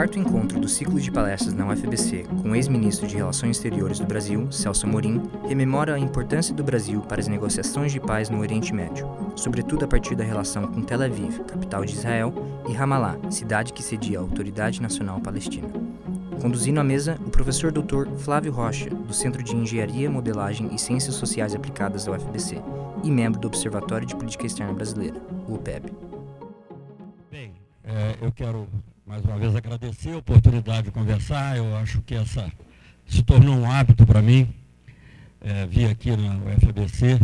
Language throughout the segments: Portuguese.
quarto encontro do ciclo de palestras na UFBC com o ex-ministro de Relações Exteriores do Brasil, Celso Amorim, rememora a importância do Brasil para as negociações de paz no Oriente Médio, sobretudo a partir da relação com Tel Aviv, capital de Israel, e Ramallah, cidade que cedia a Autoridade Nacional Palestina. Conduzindo a mesa, o professor Dr. Flávio Rocha, do Centro de Engenharia, Modelagem e Ciências Sociais Aplicadas da UFBC, e membro do Observatório de Política Externa Brasileira, o OPEB. Bem, é, eu quero mais uma vez agradecer a oportunidade de conversar. Eu acho que essa se tornou um hábito para mim. É, vir aqui na UFABC,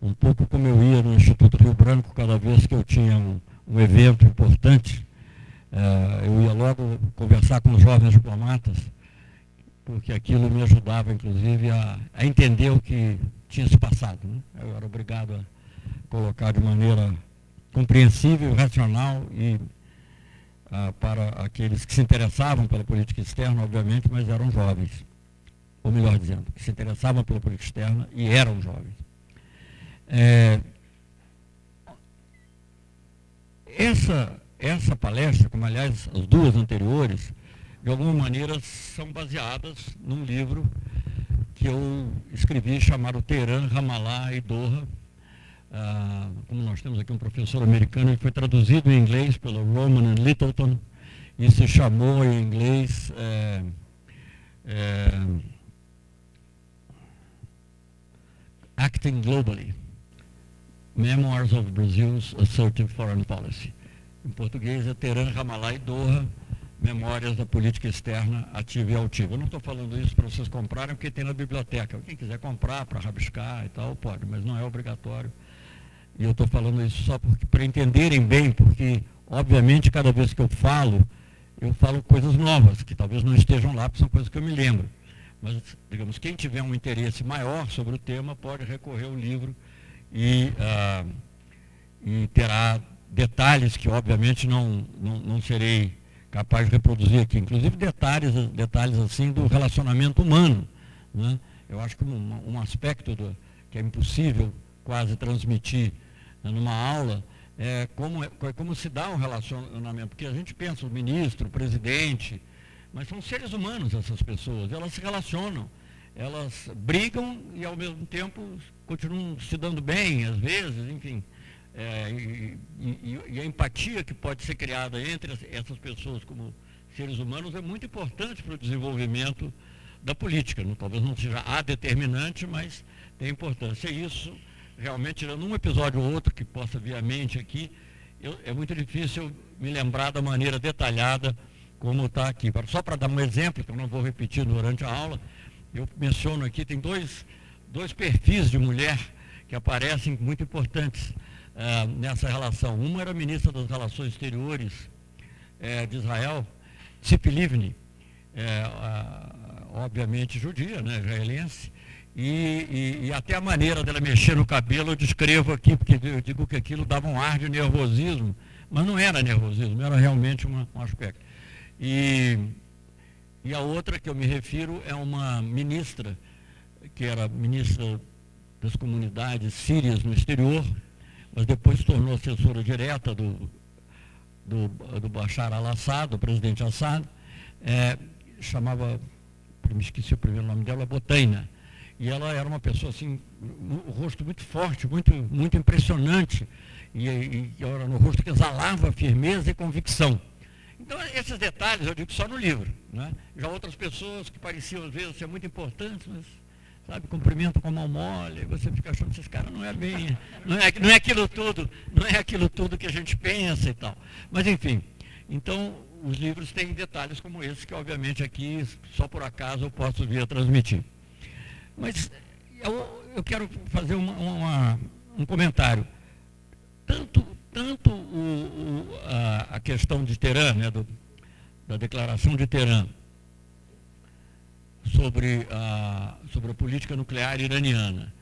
um pouco como eu ia no Instituto Rio Branco, cada vez que eu tinha um, um evento importante, é, eu ia logo conversar com os jovens diplomatas, porque aquilo me ajudava, inclusive, a, a entender o que tinha se passado. Né? Eu era obrigado a colocar de maneira compreensível, racional e ah, para aqueles que se interessavam pela política externa, obviamente, mas eram jovens. Ou melhor dizendo, que se interessavam pela política externa e eram jovens. É, essa, essa palestra, como aliás as duas anteriores, de alguma maneira são baseadas num livro que eu escrevi chamado Teherã, Ramallah e Doha, ah, como nós temos aqui um professor americano, ele foi traduzido em inglês pelo Roman Littleton e se chamou em inglês é, é, Acting Globally, Memoirs of Brazil's Assertive Foreign Policy. Em português é Teran Ramallah e Doha, Memórias da Política Externa Ativa e Altiva. Eu não estou falando isso para vocês comprarem, porque tem na biblioteca. Quem quiser comprar para rabiscar e tal, pode, mas não é obrigatório e eu estou falando isso só para entenderem bem, porque, obviamente, cada vez que eu falo, eu falo coisas novas, que talvez não estejam lá, porque são coisas que eu me lembro. Mas, digamos, quem tiver um interesse maior sobre o tema pode recorrer ao livro e, ah, e terá detalhes que, obviamente, não, não, não, serei capaz de reproduzir aqui. Inclusive, detalhes, detalhes assim do relacionamento humano. Né? Eu acho que um, um aspecto do, que é impossível quase transmitir numa aula é, como, é, como se dá um relacionamento. Porque a gente pensa o ministro, o presidente, mas são seres humanos essas pessoas, elas se relacionam, elas brigam e ao mesmo tempo continuam se dando bem, às vezes, enfim. É, e, e, e, a empatia que pode ser criada entre essas pessoas como seres humanos é muito importante para o desenvolvimento da política. Não, talvez não seja a determinante, mas tem importância. Isso realmente, tirando um episódio ou outro que possa vir à mente aqui, eu, é muito difícil me lembrar da maneira detalhada como está aqui. Só para dar um exemplo, que eu não vou repetir durante a aula, eu menciono aqui, tem dois, dois perfis de mulher que aparecem muito importantes uh, nessa relação. Uma era a ministra das Relações Exteriores uh, de Israel, Tzip Livni, uh, obviamente judia, né, israelense, e, e, e, até a maneira dela mexer no cabelo eu descrevo aqui, porque eu digo que aquilo dava um ar de nervosismo, mas não era nervosismo, era realmente uma, um aspecto. E, e a outra que eu me refiro é uma ministra, que era ministra das comunidades sírias no exterior, mas depois tornou assessora direta do, do, do Bashar al-Assad, do presidente Assad, é, chamava, me esqueci o primeiro nome dela, Botaina e ela era uma pessoa assim, o rosto muito forte, muito, muito impressionante. E, e, e no rosto que exalava firmeza e convicção. Então, esses detalhes eu digo só no livro. Né? Já outras pessoas que pareciam às vezes ser muito importantes, mas, sabe, cumprimento com a mão mole, você fica achando que esse cara não é bem, não é, não é aquilo tudo, não é aquilo tudo que a gente pensa e tal. Mas enfim, então os livros têm detalhes como esse que obviamente aqui, só por acaso, eu posso vir a transmitir. Mas eu, eu quero fazer uma, uma, um comentário. Tanto, tanto o, o, a, a, questão de Teherã, né, do, da declaração de Teherã, sobre a, sobre a política nuclear iraniana,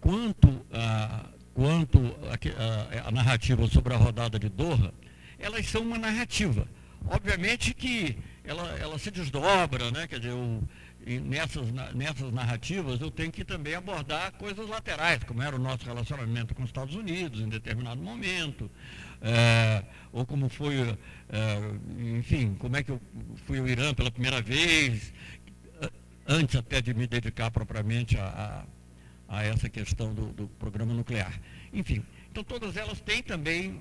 quanto a, quanto a, a, narrativa sobre a rodada de Doha, elas são uma narrativa. Obviamente que ela, ela se desdobra, né? quer dizer, o, nessas, nessas narrativas eu tenho que também abordar coisas laterais, como era o nosso relacionamento com os Estados Unidos em determinado momento, é, ou como foi, é, enfim, como é que eu fui ao Irã pela primeira vez, antes até de me dedicar propriamente a, a, a essa questão do, do, programa nuclear. Enfim, então todas elas têm também,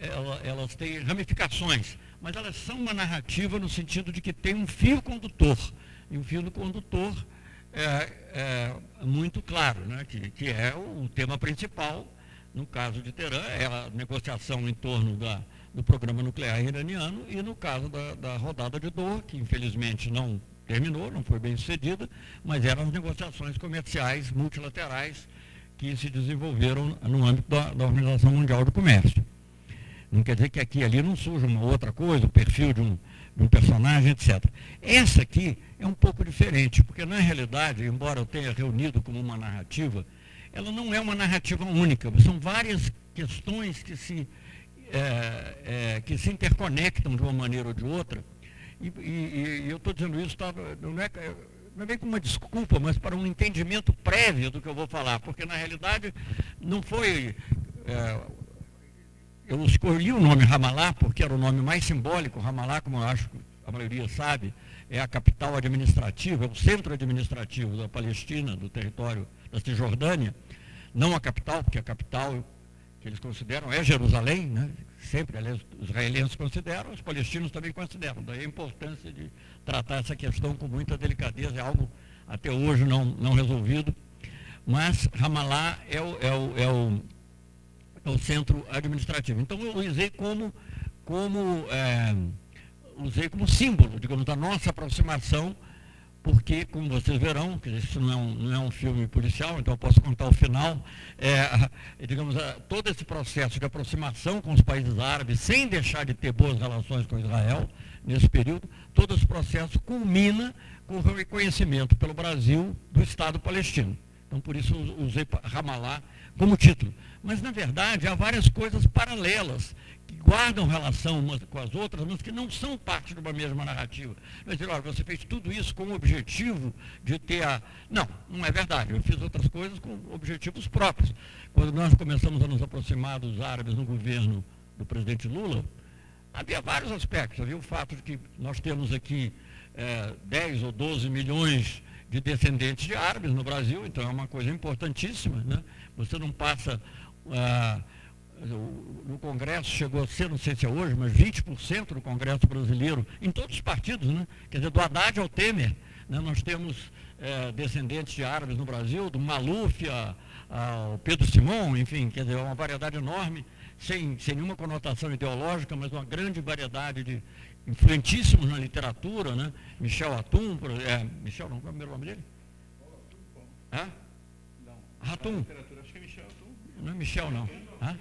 elas, elas têm ramificações, mas elas são uma narrativa no sentido de que tem um fio condutor e o fio condutor é, é muito claro, né? que, que é o, tema principal, no caso de Teherã, é a negociação em torno da, do programa nuclear iraniano e no caso da, da rodada de Doha, que infelizmente não terminou, não foi bem sucedida, mas eram as negociações comerciais multilaterais que se desenvolveram no âmbito da, da Organização Mundial do Comércio. Não quer dizer que aqui e ali não surja uma outra coisa, o perfil de um, de um personagem, etc. Essa aqui é um pouco diferente, porque na realidade, embora eu tenha reunido como uma narrativa, ela não é uma narrativa única, são várias questões que se, é, é, que se interconectam de uma maneira ou de outra, e, e, e eu estou dizendo isso, tá, não, é, não é bem como uma desculpa, mas para um entendimento prévio do que eu vou falar, porque na realidade não foi. É, eu escolhi o nome Ramallah porque era o nome mais simbólico. Ramallah, como eu acho que a maioria sabe, é a capital administrativa, é o centro administrativo da Palestina, do território da Cisjordânia. Não a capital, porque a capital que eles consideram é Jerusalém, né? Sempre, aliás, os israelenses consideram, os palestinos também consideram. Daí a importância de tratar essa questão com muita delicadeza, é algo até hoje não, não resolvido. Mas Ramallah é o, é o, é o é o centro administrativo. Então eu usei como, como, é, usei como símbolo, digamos, da nossa aproximação, porque, como vocês verão, que isso não é um, não é um filme policial, então eu posso contar o final, é, digamos, todo esse processo de aproximação com os países árabes, sem deixar de ter boas relações com Israel, nesse período, todo esse processo culmina com o reconhecimento pelo Brasil do Estado palestino. Então, por isso, usei Ramallah como título. Mas, na verdade, há várias coisas paralelas que guardam relação umas com as outras, mas que não são parte de uma mesma narrativa. Mas dizer, olha, você fez tudo isso com o objetivo de ter a. Não, não é verdade. Eu fiz outras coisas com objetivos próprios. Quando nós começamos a nos aproximar dos árabes no governo do presidente Lula, havia vários aspectos. Havia o fato de que nós temos aqui é, 10 ou 12 milhões de descendentes de árabes no Brasil, então é uma coisa importantíssima. Né? Você não passa ah, no Congresso chegou a ser, não sei se é hoje, mas 20% do Congresso brasileiro, em todos os partidos, né? quer dizer, do Haddad ao Temer, né? nós temos é, descendentes de árabes no Brasil, do Maluf a, ao Pedro Simão, enfim, quer dizer, uma variedade enorme, sem, sem nenhuma conotação ideológica, mas uma grande variedade de influentíssimos na literatura, né? Michel Atum, é, Michel, não, qual é o primeiro nome dele? Hã? Não. Atum. Acho que é Michel Atum. Não é Michel, não. Hã?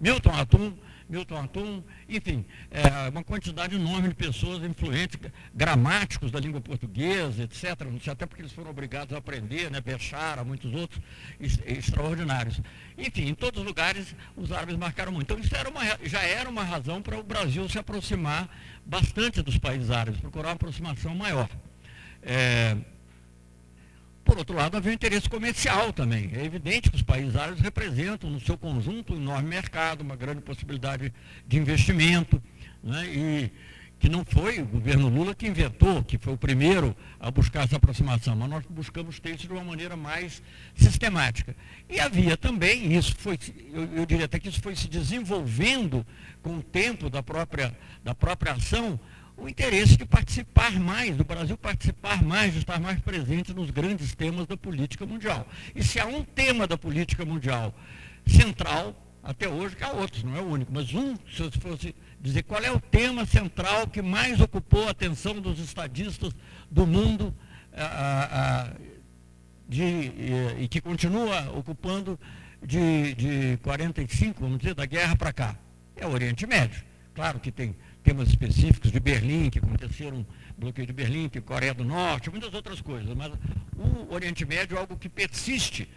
Milton Atum. Milton Atum. Enfim, é, uma quantidade enorme de pessoas influentes, gramáticos da língua portuguesa, etc. Até porque eles foram obrigados a aprender, né, Bechara, muitos outros extraordinários. Enfim, em todos os lugares os árabes marcaram muito. Então isso era uma, já era uma razão para o Brasil se aproximar bastante dos países árabes, procurar uma aproximação maior. É, por outro lado, havia um interesse comercial também. É evidente que os países árabes representam, no seu conjunto, um enorme mercado, uma grande possibilidade de investimento, né? e que não foi o governo Lula que inventou, que foi o primeiro a buscar essa aproximação, mas nós buscamos ter isso de uma maneira mais sistemática. E havia também, isso foi, eu, eu diria até que isso foi se desenvolvendo com o tempo da própria, da própria ação, o interesse de participar mais, do Brasil participar mais, de estar mais presente nos grandes temas da política mundial. E se há um tema da política mundial central, até hoje, que há outros, não é o único, mas um, se eu fosse dizer qual é o tema central que mais ocupou a atenção dos estadistas do mundo de, e, e, que continua ocupando de, de 45, vamos dizer, da guerra para cá, é o Oriente Médio. Claro que tem temas específicos de Berlim, que aconteceram, bloqueio de Berlim, que Coreia do Norte, muitas outras coisas. Mas o Oriente Médio é algo que persiste,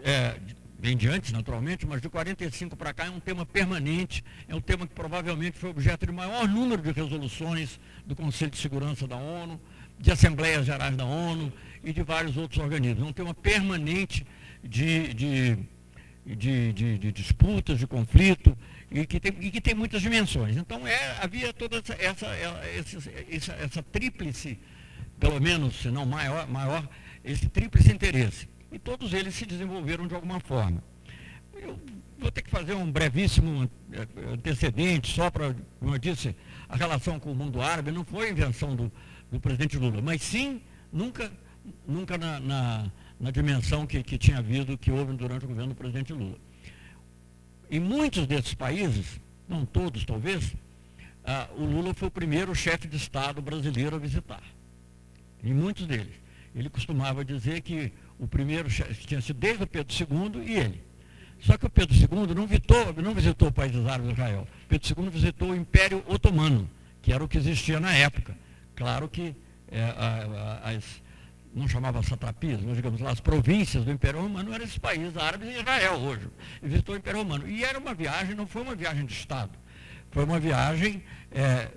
é, vem de antes, naturalmente, mas de 45 para cá é um tema permanente, é um tema que provavelmente foi objeto de maior número de resoluções do Conselho de Segurança da ONU, de Assembleias Gerais da ONU e de vários outros organismos. Vão ter uma permanente de, de, de, de, de disputas, de conflito, e que, tem, e que tem muitas dimensões. Então é, havia toda essa, essa, essa, essa tríplice, pelo menos, se não maior, maior, esse tríplice interesse. E todos eles se desenvolveram de alguma forma. Eu vou ter que fazer um brevíssimo antecedente, só para, como eu disse, a relação com o mundo árabe não foi invenção do, do presidente Lula, mas sim nunca, nunca na, na, na dimensão que, que tinha havido, que houve durante o governo do presidente Lula. Em muitos desses países, não todos talvez, ah, o Lula foi o primeiro chefe de Estado brasileiro a visitar. Em muitos deles. Ele costumava dizer que o primeiro chefe tinha sido desde o Pedro II e ele. Só que o Pedro II não visitou, não visitou países árabes de Israel. Pedro II visitou o Império Otomano, que era o que existia na época. Claro que é, a, a, as, não chamava satrapias, mas digamos lá, as províncias do Império Romano eram esses países árabes e Israel hoje. Visitou o Império Romano. E era uma viagem, não foi uma viagem de Estado, foi uma viagem é,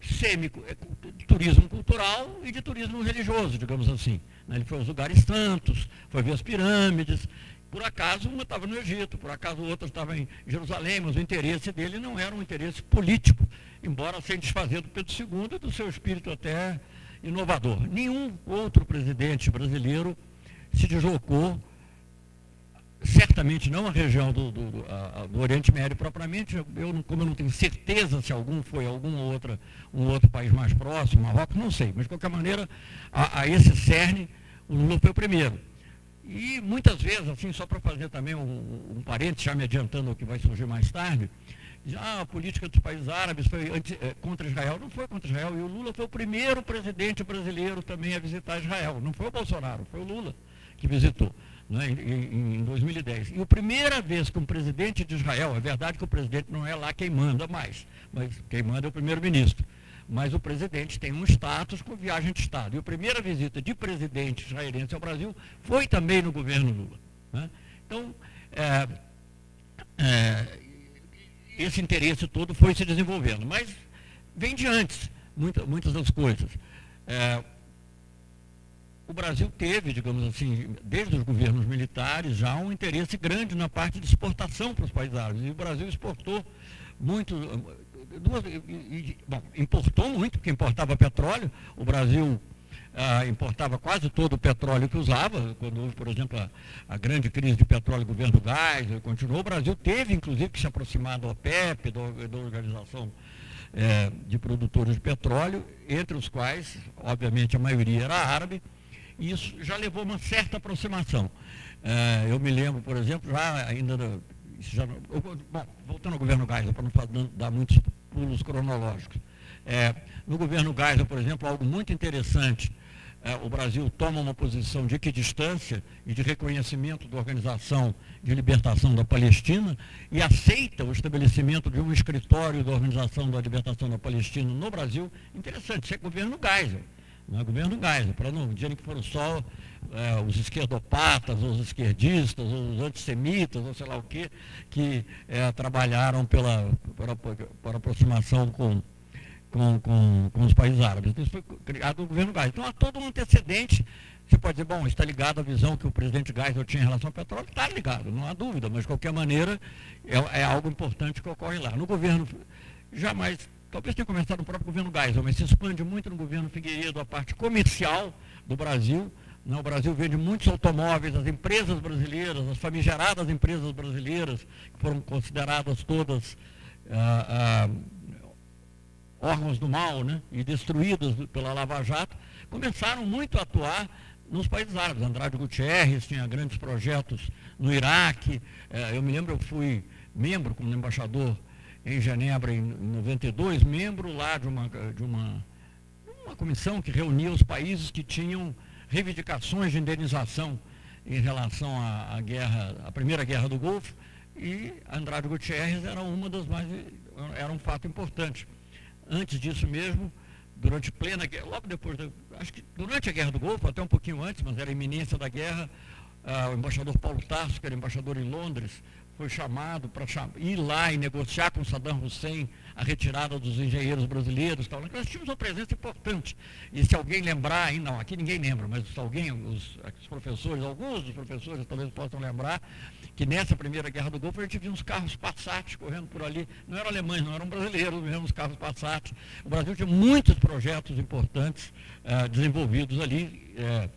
semi, é, de turismo cultural e de turismo religioso, digamos assim. Né? Ele foi aos lugares santos, foi ver as pirâmides. Por acaso uma estava no Egito, por acaso outra estava em Jerusalém, mas o interesse dele não era um interesse político, embora sem desfazer do Pedro II e do seu espírito até inovador. Nenhum outro presidente brasileiro se deslocou, certamente não a região do, do, do, a, do Oriente Médio propriamente, eu como eu não tenho certeza se algum foi algum outra, um outro país mais próximo, Marrocos, não sei, mas de qualquer maneira, a, a esse cerne, o Lula foi o primeiro. E muitas vezes, assim, só para fazer também um, um parênteses, já me adiantando o que vai surgir mais tarde, ah, a política dos países árabes foi anti, é, contra Israel. Não foi contra Israel. E o Lula foi o primeiro presidente brasileiro também a visitar Israel. Não foi o Bolsonaro, foi o Lula que visitou né, em, em 2010. E a primeira vez que um presidente de Israel, é verdade que o presidente não é lá quem manda mais, mas quem manda é o primeiro-ministro. Mas o presidente tem um status com viagem de Estado. E a primeira visita de presidente israelense ao Brasil foi também no governo Lula. Né? Então, é, é, esse interesse todo foi se desenvolvendo. Mas vem de antes, muita, muitas das coisas. É, o Brasil teve, digamos assim, desde os governos militares, já um interesse grande na parte de exportação para os países árabes. E o Brasil exportou muito, duas, bom, importou muito, porque importava petróleo. O Brasil ah, importava quase todo o petróleo que usava, quando houve, por exemplo, a, a grande crise de petróleo, governo gás, continuou. O Brasil teve, inclusive, que se aproximar da OPEP, da, da Organização é, de Produtores de Petróleo, entre os quais, obviamente, a maioria era árabe, e isso já levou uma certa aproximação. É, eu me lembro, por exemplo, já ainda. Já, bom, voltando ao governo Geisel, para não dar muitos pulos cronológicos. É, no governo Geisel, por exemplo, algo muito interessante o Brasil toma uma posição de equidistância e de reconhecimento da Organização de Libertação da Palestina e aceita o estabelecimento de um escritório da Organização da Libertação da Palestina no Brasil. Interessante, isso é governo Geisel. É governo Geisel, para não dizerem que foram só é, os esquerdopatas, os esquerdistas, os antissemitas, ou sei lá o quê, que é, trabalharam pela, pela aproximação com com, com, com os países árabes. Isso foi criado no governo Geisel. Então há todo um antecedente. Você pode dizer, bom, está ligado à visão que o presidente Geisel tinha em relação ao petróleo? Está ligado, não há dúvida, mas de qualquer maneira é, é algo importante que ocorre lá. No governo, jamais, talvez tenha começado no próprio governo Geisel, mas se expande muito no governo Figueiredo a parte comercial do Brasil. Né? O Brasil vende muitos automóveis, as empresas brasileiras, as famigeradas empresas brasileiras, que foram consideradas todas. Ah, ah, órgãos do mal né, e destruídos pela Lava Jato, começaram muito a atuar nos países árabes. Andrade Gutierrez tinha grandes projetos no Iraque. É, eu me lembro, eu fui membro como embaixador em Genebra em 92, membro lá de uma, de uma, uma comissão que reunia os países que tinham reivindicações de indenização em relação à, à guerra, à primeira guerra do Golfo, e Andrade Gutierrez era uma das mais era um fato importante antes disso mesmo, durante plena guerra, logo depois, da, acho que durante a Guerra do Golfo, até um pouquinho antes, mas era a iminência da guerra, uh, o embaixador Paulo Tarso, que era embaixador em Londres, foi chamado para ir lá e negociar com Saddam Hussein a retirada dos engenheiros brasileiros. Tal. Nós tínhamos uma presença importante. E se alguém lembrar, não, aqui ninguém lembra, mas se alguém, os, os professores, alguns dos professores talvez possam lembrar, que nessa primeira guerra do Golfo a gente viu uns carros Passat correndo por ali. Não eram alemães, não eram brasileiros mesmo, os carros Passat. O Brasil tinha muitos projetos importantes uh, desenvolvidos ali. Uh,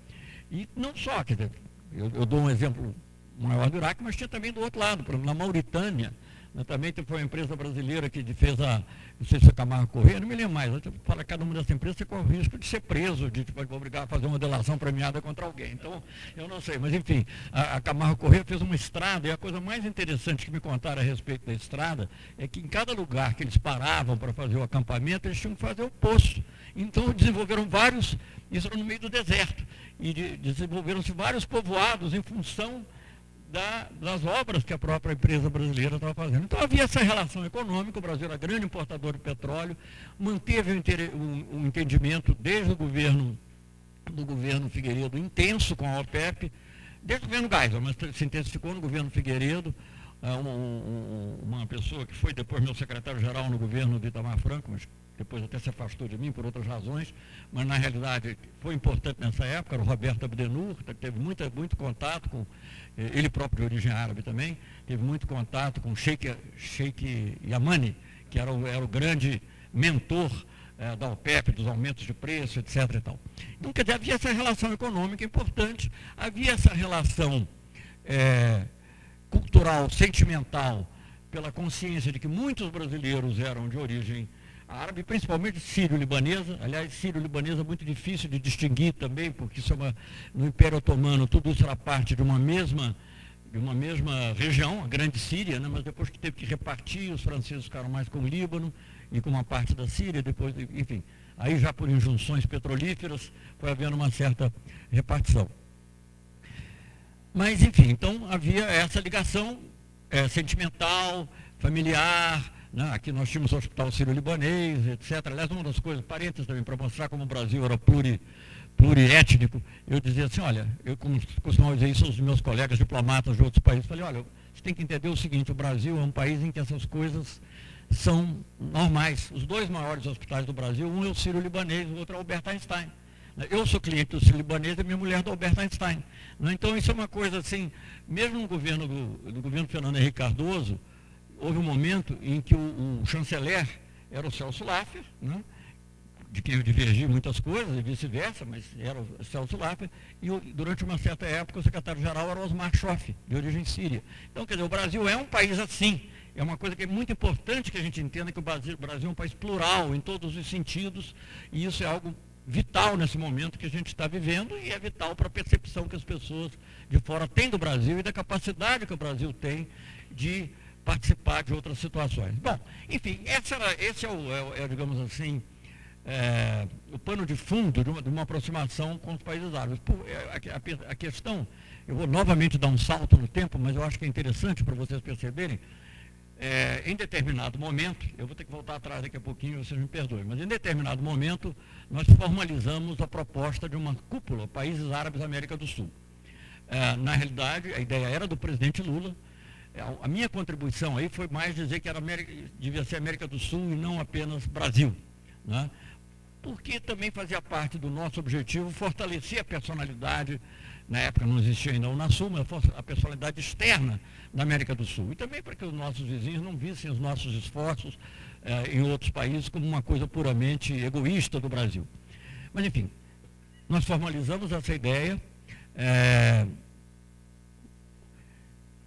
e não só, quer dizer, eu, eu dou um exemplo maior do Iraque, mas tinha também do outro lado, por exemplo, na Mauritânia, né, também foi uma empresa brasileira que fez a, não sei se foi Camargo Correia, não me lembro mais, para cada uma dessas empresas você corre o risco de ser preso, de tipo, obrigar a fazer uma delação premiada contra alguém. Então, eu não sei, mas enfim, a, a Camargo Correia fez uma estrada, e a coisa mais interessante que me contaram a respeito da estrada é que em cada lugar que eles paravam para fazer o acampamento, eles tinham que fazer o poço. Então desenvolveram vários, isso era no meio do deserto, e de, desenvolveram-se vários povoados em função da, das obras que a própria empresa brasileira estava fazendo. Então havia essa relação econômica, o Brasil era grande importador de petróleo, manteve um, um, entendimento desde o governo do governo Figueiredo intenso com a OPEP, desde o governo Geisel, mas se intensificou no governo Figueiredo, é, uma, uma pessoa que foi depois meu secretário-geral no governo de Itamar Franco, mas depois até se afastou de mim por outras razões, mas na realidade foi importante nessa época, era o Roberto Abdenur, que teve muita, muito contato com, eh, ele próprio de origem árabe também, teve muito contato com Sheikh, Sheikh Yamani, que era o, era o grande mentor é, da OPEP, dos aumentos de preço, etc. E tal. Então, quer dizer, havia essa relação econômica importante, havia essa relação é, cultural, sentimental, pela consciência de que muitos brasileiros eram de origem árabe, principalmente sírio-libanesa. Aliás, sírio-libanesa é muito difícil de distinguir também, porque isso é uma, no Império Otomano tudo isso era parte de uma mesma de uma mesma região, a Grande Síria, né? mas depois que teve que repartir, os franceses ficaram mais com o Líbano e com uma parte da Síria, depois, enfim, aí já por injunções petrolíferas foi havendo uma certa repartição. Mas, enfim, então havia essa ligação é, sentimental, familiar, né? Aqui nós tínhamos o Hospital Sírio-Libanês, etc. Aliás, uma das coisas, parênteses também, para mostrar como o Brasil era pluri, pluriétnico, eu dizia assim, olha, eu costumava dizer isso aos meus colegas diplomatas de outros países, falei, olha, você tem que entender o seguinte, o Brasil é um país em que essas coisas são normais. Os dois maiores hospitais do Brasil, um é o Sírio-Libanês, o outro é o Albert Einstein. Eu sou cliente do Sírio-Libanês e minha mulher do Albert Einstein. Né? Então isso é uma coisa assim, mesmo no governo, no governo Fernando Henrique Cardoso, houve um momento em que o, o chanceler era o Celso Laffer, né? de quem eu divergi muitas coisas e vice-versa, mas era o Celso Laffer, e durante uma certa época o secretário-geral era Osmar Schoff, de origem síria. Então, quer dizer, o Brasil é um país assim. É uma coisa que é muito importante que a gente entenda que o Brasil, o Brasil é um país plural em todos os sentidos, e isso é algo vital nesse momento que a gente está vivendo e é vital para a percepção que as pessoas de fora têm do Brasil e da capacidade que o Brasil tem de participar de outras situações. Bom, enfim, esse, era, esse é, o, é, é digamos assim, é, o pano de fundo de uma, de uma, aproximação com os países árabes. É, a, a, a, questão, eu vou novamente dar um salto no tempo, mas eu acho que é interessante para vocês perceberem, é, em determinado momento, eu vou ter que voltar atrás daqui a pouquinho, vocês me perdoem, mas em determinado momento nós formalizamos a proposta de uma cúpula, países árabes América do Sul. É, na realidade, a ideia era do presidente Lula, a minha contribuição aí foi mais dizer que era América, devia ser América do Sul e não apenas Brasil. Né? Porque também fazia parte do nosso objetivo fortalecer a personalidade, na época não existia ainda o Unasul, mas a personalidade externa da América do Sul. E também para que os nossos vizinhos não vissem os nossos esforços eh, em outros países como uma coisa puramente egoísta do Brasil. Mas, enfim, nós formalizamos essa ideia. Eh,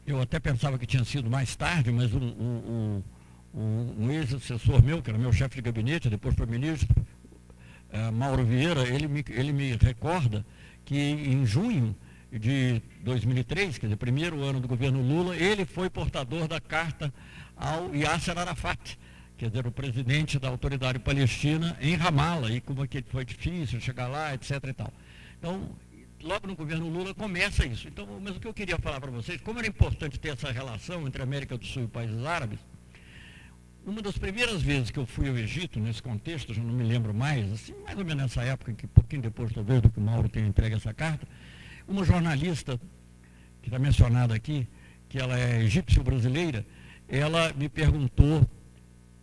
eu até pensava que tinha sido mais tarde, mas um, um, um, um ex-assessor meu, que era meu chefe de gabinete, depois foi ministro, uh, Mauro Vieira, ele me, ele me recorda que em junho de 2003, quer dizer, primeiro ano do governo Lula, ele foi portador da carta ao Yasser Arafat, quer dizer, o presidente da autoridade palestina em Ramala, e como é que foi difícil chegar lá, etc. E tal. Então, logo no governo Lula começa isso. Então, mas o que eu queria falar para vocês, como era importante ter essa relação entre América do Sul e países árabes, uma das primeiras vezes que eu fui ao Egito, nesse contexto, já não me lembro mais, assim, mais ou menos nessa época, que pouquinho depois talvez do que o Mauro tenha entregue essa carta, uma jornalista que está mencionada aqui, que ela é egípcio-brasileira, ela me perguntou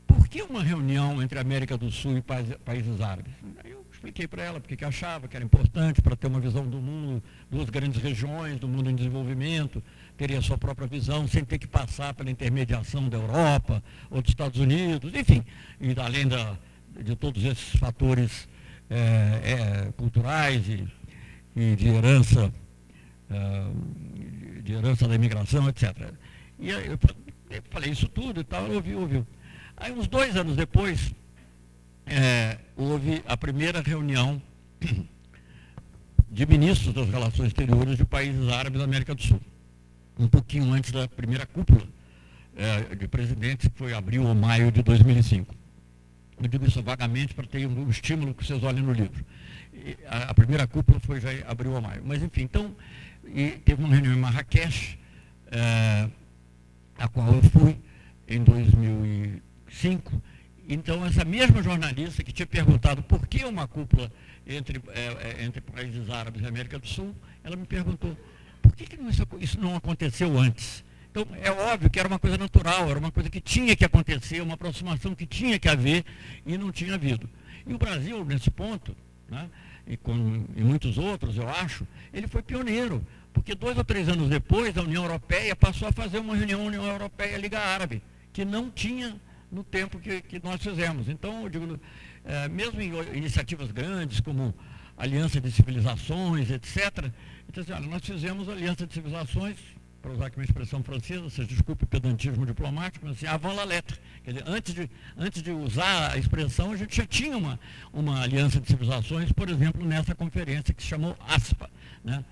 por que uma reunião entre América do Sul e países árabes? Expliquei para ela porque que achava que era importante para ter uma visão do mundo, duas grandes regiões, do mundo em desenvolvimento, teria sua própria visão, sem ter que passar pela intermediação da Europa ou dos Estados Unidos, enfim, e além da, de todos esses fatores é, é, culturais e, e, de herança, é, de herança da imigração, etc. E eu, eu falei isso tudo e tal, ela ouviu, ouviu. Aí uns dois anos depois, é, houve a primeira reunião de ministros das relações exteriores de países árabes da América do Sul. Um pouquinho antes da primeira cúpula é, de presidentes, que foi abril ou maio de 2005. Eu digo isso vagamente para ter um, estímulo que vocês olhem no livro. A, a, primeira cúpula foi já abril ou maio. Mas, enfim, então, teve uma reunião em Marrakech, é, a qual eu fui em 2005. Então, essa mesma jornalista que tinha perguntado por que uma cúpula entre, é, é entre países árabes e América do Sul, ela me perguntou por que, que não, isso, isso não aconteceu antes? Então, é óbvio que era uma coisa natural, era uma coisa que tinha que acontecer, uma aproximação que tinha que haver e não tinha havido. E o Brasil, nesse ponto, né, e, com, e muitos outros, eu acho, ele foi pioneiro. Porque dois ou três anos depois, a União Europeia passou a fazer uma reunião União Europeia-Liga Árabe, que não tinha no tempo que, que nós fizemos. Então, eu digo, é, mesmo em iniciativas grandes, como Aliança de Civilizações, etc., então, assim, olha, nós fizemos Aliança de Civilizações, para usar aqui uma expressão francesa, vocês desculpe o pedantismo diplomático, mas assim, avant la lettre. Quer dizer, antes de, antes de usar a expressão, a gente já tinha uma, uma aliança de civilizações, por exemplo, nessa conferência que se chamou ASPA. Né?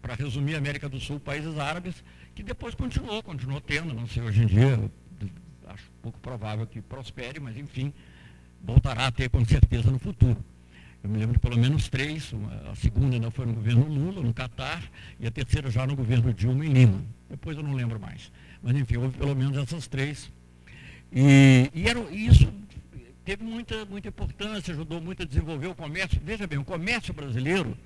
para resumir, América do Sul, países árabes, que depois continuou, continuou tendo, não sei, hoje em dia, pouco provável que prospere, mas enfim, voltará a ter com certeza no futuro. Eu me lembro de pelo menos três, uma, a segunda ainda foi no governo Lula, no Catar, e a terceira já no governo Dilma em Lima. Depois eu não lembro mais. Mas enfim, houve pelo menos essas três. E, e era, isso teve muita, muita importância, ajudou muito a desenvolver o comércio. Veja bem, o comércio brasileiro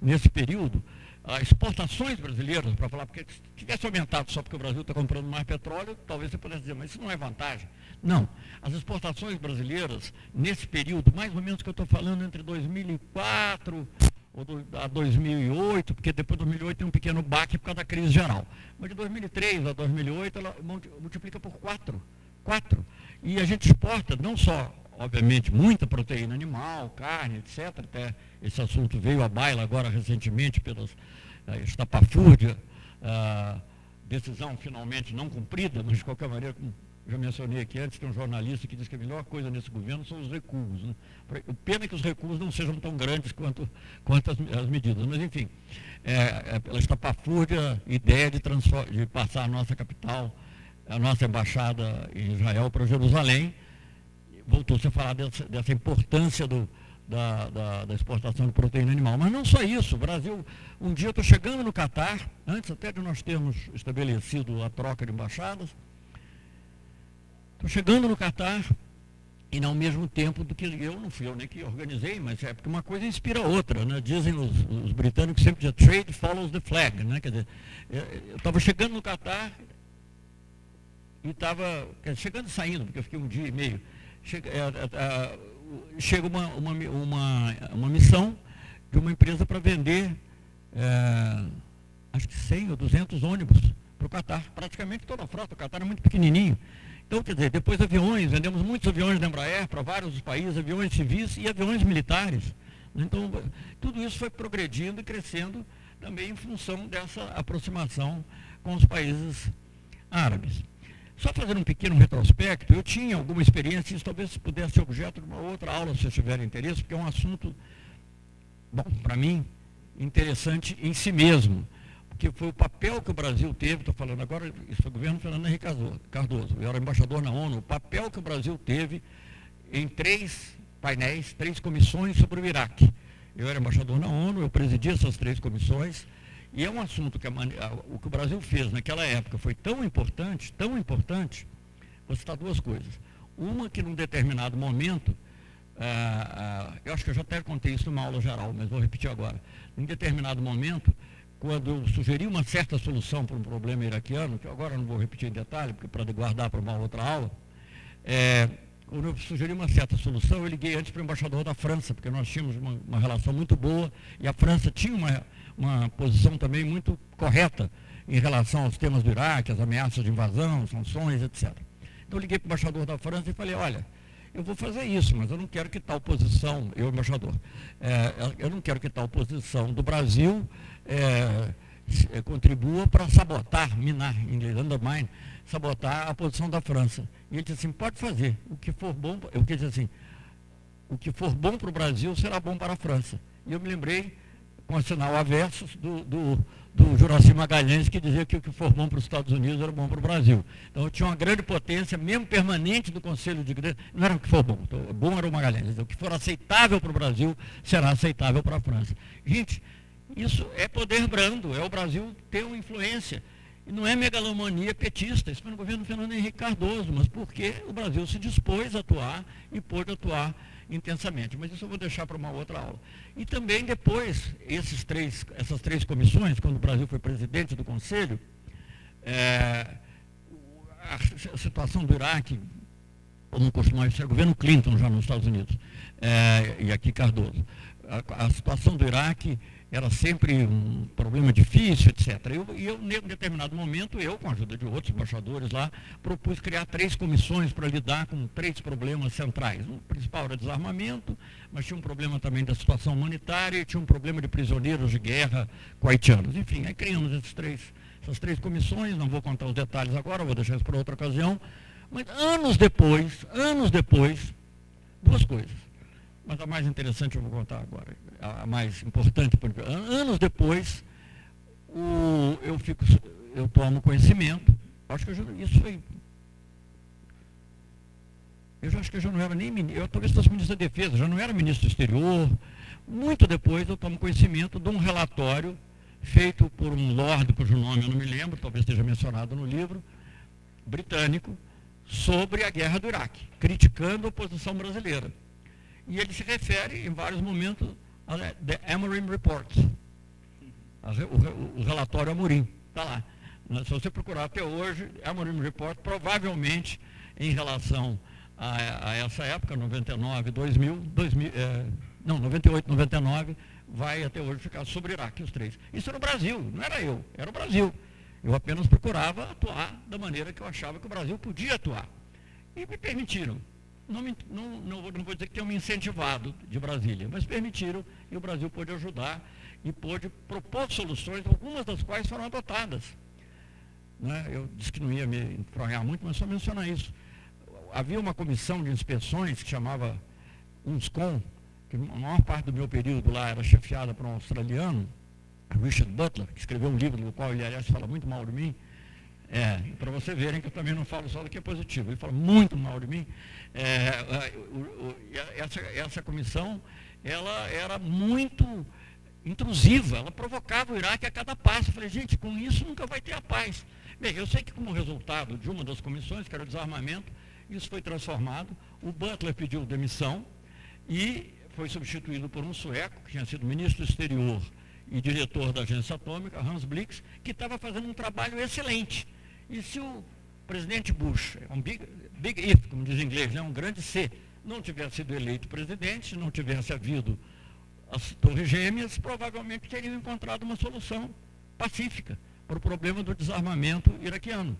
nesse período, as exportações brasileiras, para falar, porque se tivesse aumentado só porque o Brasil está comprando mais petróleo, talvez você pudesse dizer, mas isso não é vantagem. Não. As exportações brasileiras, nesse período, mais ou menos que eu estou falando, entre 2004 ou do, a 2008, porque depois de 2008 tem um pequeno baque por causa da crise geral. Mas de 2003 a 2008 ela multiplica por 4. 4. E a gente exporta não só obviamente, muita proteína animal, carne, etc. Até esse assunto veio à baila agora recentemente pelas uh, estapafúrdia, uh, decisão finalmente não cumprida, mas de qualquer maneira, como já mencionei aqui antes, tem um jornalista que diz que a melhor coisa nesse governo são os recuos. Né? Pena é que os recuos não sejam tão grandes quanto, quanto as, as medidas. Mas, enfim, é, é, pela estapafúrdia, ideia de, de passar a nossa capital, a nossa embaixada em Israel para Jerusalém, voltou-se a falar dessa, dessa importância do, da, da, da, exportação de proteína animal. Mas não só isso, o Brasil, um dia eu estou chegando no Catar, antes até de nós termos estabelecido a troca de embaixadas, estou chegando no Catar e ao mesmo tempo do que eu não fui eu nem que organizei, mas é porque uma coisa inspira a outra, né? Dizem os, os britânicos sempre que trade follows the flag, né? Quer dizer, eu estava chegando no Catar e estava chegando e saindo, porque eu fiquei um dia e meio chega, é, é, chega uma, uma, uma, uma, missão de uma empresa para vender, é, acho que 100 ou 200 ônibus para o Catar. Praticamente toda a frota, o Catar é muito pequenininho. Então, quer dizer, depois aviões, vendemos muitos aviões da Embraer para vários países, aviões civis e aviões militares. Então, tudo isso foi progredindo e crescendo também em função dessa aproximação com os países árabes. Só fazendo um pequeno retrospecto, eu tinha alguma experiência, isso talvez pudesse ser objeto de uma outra aula, se vocês tiverem interesse, porque é um assunto, bom, para mim, interessante em si mesmo. Porque foi o papel que o Brasil teve, estou falando agora, isso foi o governo Fernando Henrique Cardoso, eu era embaixador na ONU, o papel que o Brasil teve em três painéis, três comissões sobre o Iraque. Eu era embaixador na ONU, eu presidi essas três comissões, e é um assunto que a, o que o Brasil fez naquela época foi tão importante, tão importante, vou citar duas coisas. Uma que num determinado momento, ah, ah, eu acho que eu já até contei isso numa aula geral, mas vou repetir agora. Em determinado momento, quando eu sugeri uma certa solução para um problema iraquiano, que agora não vou repetir em detalhe, porque para guardar para uma outra aula, é, quando eu sugeri uma certa solução, eu liguei antes para o embaixador da França, porque nós tínhamos uma, uma relação muito boa e a França tinha uma, uma posição também muito correta em relação aos temas do Iraque, as ameaças de invasão, sanções, etc. Então eu liguei para o embaixador da França e falei, olha, eu vou fazer isso, mas eu não quero que tal posição, eu, embaixador, é, eu não quero que tal posição do Brasil é, contribua para sabotar, minar, em inglês, undermine, sabotar a posição da França. E ele disse assim, pode fazer, o que for bom, eu quis assim, o que for bom para o Brasil será bom para a França. E eu me lembrei, sinal averso, do, do do Juraci Magalhães, que dizia que o que for bom para os Estados Unidos era bom para o Brasil. Então tinha uma grande potência, mesmo permanente do Conselho de Igreja, não era o que for bom, então, bom era o Magalhães. Então, o que for aceitável para o Brasil será aceitável para a França. Gente, isso é poder brando, é o Brasil ter uma influência. E não é megalomania petista, isso foi no governo Fernando Henrique Cardoso, mas porque o Brasil se dispôs a atuar e pôde atuar intensamente. Mas isso eu vou deixar para uma outra aula. E também depois, esses três, essas três comissões, quando o Brasil foi presidente do Conselho, é, a, situação do Iraque, como costumava o governo Clinton já nos Estados Unidos, é, e aqui Cardoso, a, a situação do Iraque era sempre um problema difícil, etc. e eu, em determinado momento, eu, com a ajuda de outros embaixadores lá, propus criar três comissões para lidar com três problemas centrais. O principal era desarmamento, mas tinha um problema também da situação humanitária e tinha um problema de prisioneiros de guerra com haitianos. Enfim, aí criamos esses três, essas três comissões, não vou contar os detalhes agora, vou deixar isso para outra ocasião. Mas anos depois, anos depois, duas coisas mas a mais interessante eu vou contar agora, a mais importante, anos depois, o, eu, fico, eu tomo conhecimento, acho que já, isso foi. Eu já acho que eu já não era nem ministro, eu talvez fosse ministro da Defesa, já não era ministro do exterior. Muito depois eu tomo conhecimento de um relatório feito por um lord, cujo nome eu não me lembro, talvez esteja mencionado no livro, britânico, sobre a guerra do Iraque, criticando a posição brasileira. E ele se refere, em vários momentos, The Amorim Report, o, o relatório Amorim. Está lá. Se você procurar até hoje, Amorim Report, provavelmente, em relação a, a essa época, 99, 2000, 2000 é, não, 98, 99, vai até hoje ficar sobre Iraque, os três. Isso era o Brasil, não era eu, era o Brasil. Eu apenas procurava atuar da maneira que eu achava que o Brasil podia atuar. E me permitiram não, me, não, não, não, vou dizer que tenham me incentivado de Brasília, mas permitiram e o Brasil pôde ajudar e pôde propor soluções, algumas das quais foram adotadas. Né? Eu disse que não ia me enfronhar muito, mas só mencionar isso. Havia uma comissão de inspeções que chamava UNSCOM, que a maior parte do meu período lá era chefiada por um australiano, Richard Butler, que escreveu um livro no qual ele, aliás, fala muito mal de mim, é, para você verem que eu também não falo só do que é positivo, ele fala muito mal de mim. É, é essa, essa comissão, ela era muito intrusiva, ela provocava o Iraque a cada passo. Eu falei, gente, com isso nunca vai ter a paz. Bem, eu sei que como resultado de uma das comissões, que era o desarmamento, isso foi transformado. O Butler pediu demissão e foi substituído por um sueco, que tinha sido ministro do exterior e diretor da agência atômica, Hans Blix, que estava fazendo um trabalho excelente. E se o presidente Bush, é um big, big if, como diz em inglês, né, um grande C, não tivesse sido eleito presidente, não tivesse havido as torres gêmeas, provavelmente teriam encontrado uma solução pacífica para o problema do desarmamento iraquiano.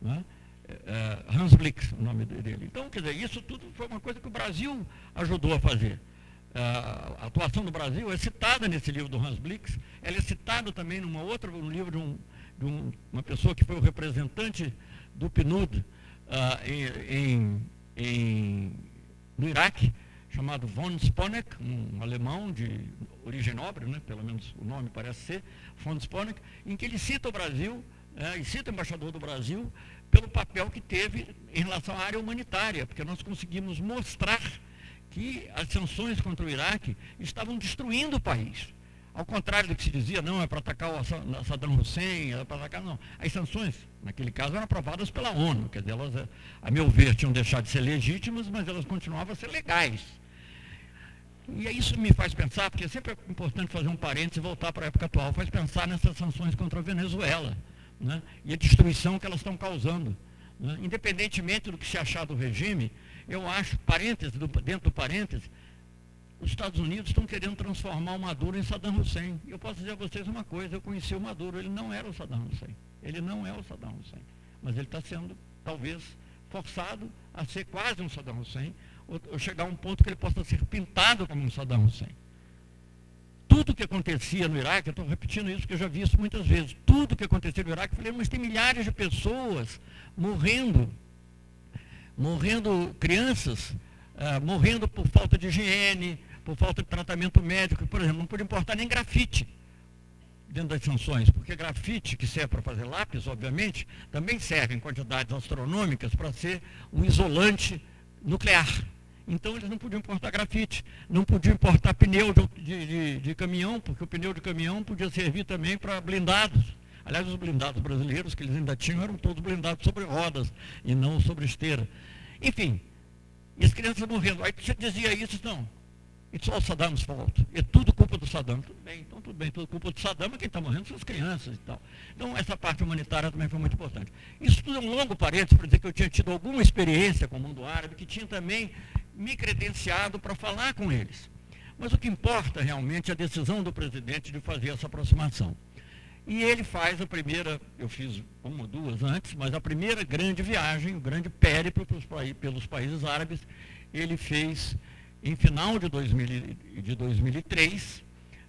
Né? É, Hans Blix, o nome dele. Então, quer dizer, isso tudo foi uma coisa que o Brasil ajudou a fazer. A atuação do Brasil é citada nesse livro do Hans Blix, ela é citada também numa outra, no livro de um de um, uma pessoa que foi o representante do PNUD uh, em, em, no Iraque, chamado von Sponeck, um alemão de origem nobre, né, pelo menos o nome parece ser, von Sponeck, em que ele cita o Brasil é, e cita o embaixador do Brasil pelo papel que teve em relação à área humanitária, porque nós conseguimos mostrar que as sanções contra o Iraque estavam destruindo o país. Ao contrário do que se dizia, não, é para atacar o Saddam Hussein, é para atacar, não. As sanções, naquele caso, eram aprovadas pela ONU, quer dizer, elas, a meu ver, tinham deixado de ser legítimas, mas elas continuavam a ser legais. E isso me faz pensar, porque sempre é importante fazer um parênteses e voltar para a época atual, faz pensar nessas sanções contra a Venezuela né? e a destruição que elas estão causando. Né? Independentemente do que se achar do regime, eu acho, parênteses, do, dentro do parênteses, os Estados Unidos estão querendo transformar o Maduro em Saddam Hussein. E eu posso dizer a vocês uma coisa, eu conheci o Maduro, ele não era o Saddam Hussein. Ele não é o Saddam Hussein. Mas ele está sendo, talvez, forçado a ser quase um Saddam Hussein, ou, ou chegar a um ponto que ele possa ser pintado como um Saddam Hussein. Tudo que acontecia no Iraque, eu estou repetindo isso porque eu já vi isso muitas vezes, tudo que acontecia no Iraque, eu falei, mas tem milhares de pessoas morrendo, morrendo crianças, ah, morrendo por falta de higiene, por falta de tratamento médico, por exemplo, não podia importar nem grafite dentro das sanções, porque grafite, que serve para fazer lápis, obviamente, também serve em quantidades astronômicas para ser um isolante nuclear. Então eles não podiam importar grafite, não podiam importar pneu de, de, de, caminhão, porque o pneu de caminhão podia servir também para blindados. Aliás, os blindados brasileiros que eles ainda tinham eram todos blindados sobre rodas e não sobre esteira. Enfim, e as crianças morrendo. Aí você dizia isso, não. It's all Saddam's fault. É tudo culpa do Saddam. Tudo bem, então tudo bem, tudo culpa do Saddam, mas quem está morrendo são as crianças e tal. Então essa parte humanitária também foi muito importante. Isso tudo é um longo parênteses para dizer que eu tinha tido alguma experiência com o mundo árabe, que tinha também me credenciado para falar com eles. Mas o que importa realmente é a decisão do presidente de fazer essa aproximação. E ele faz a primeira, eu fiz uma ou duas antes, mas a primeira grande viagem, o grande périplo pelos, pelos países árabes, ele fez em final de, 2000, de 2003.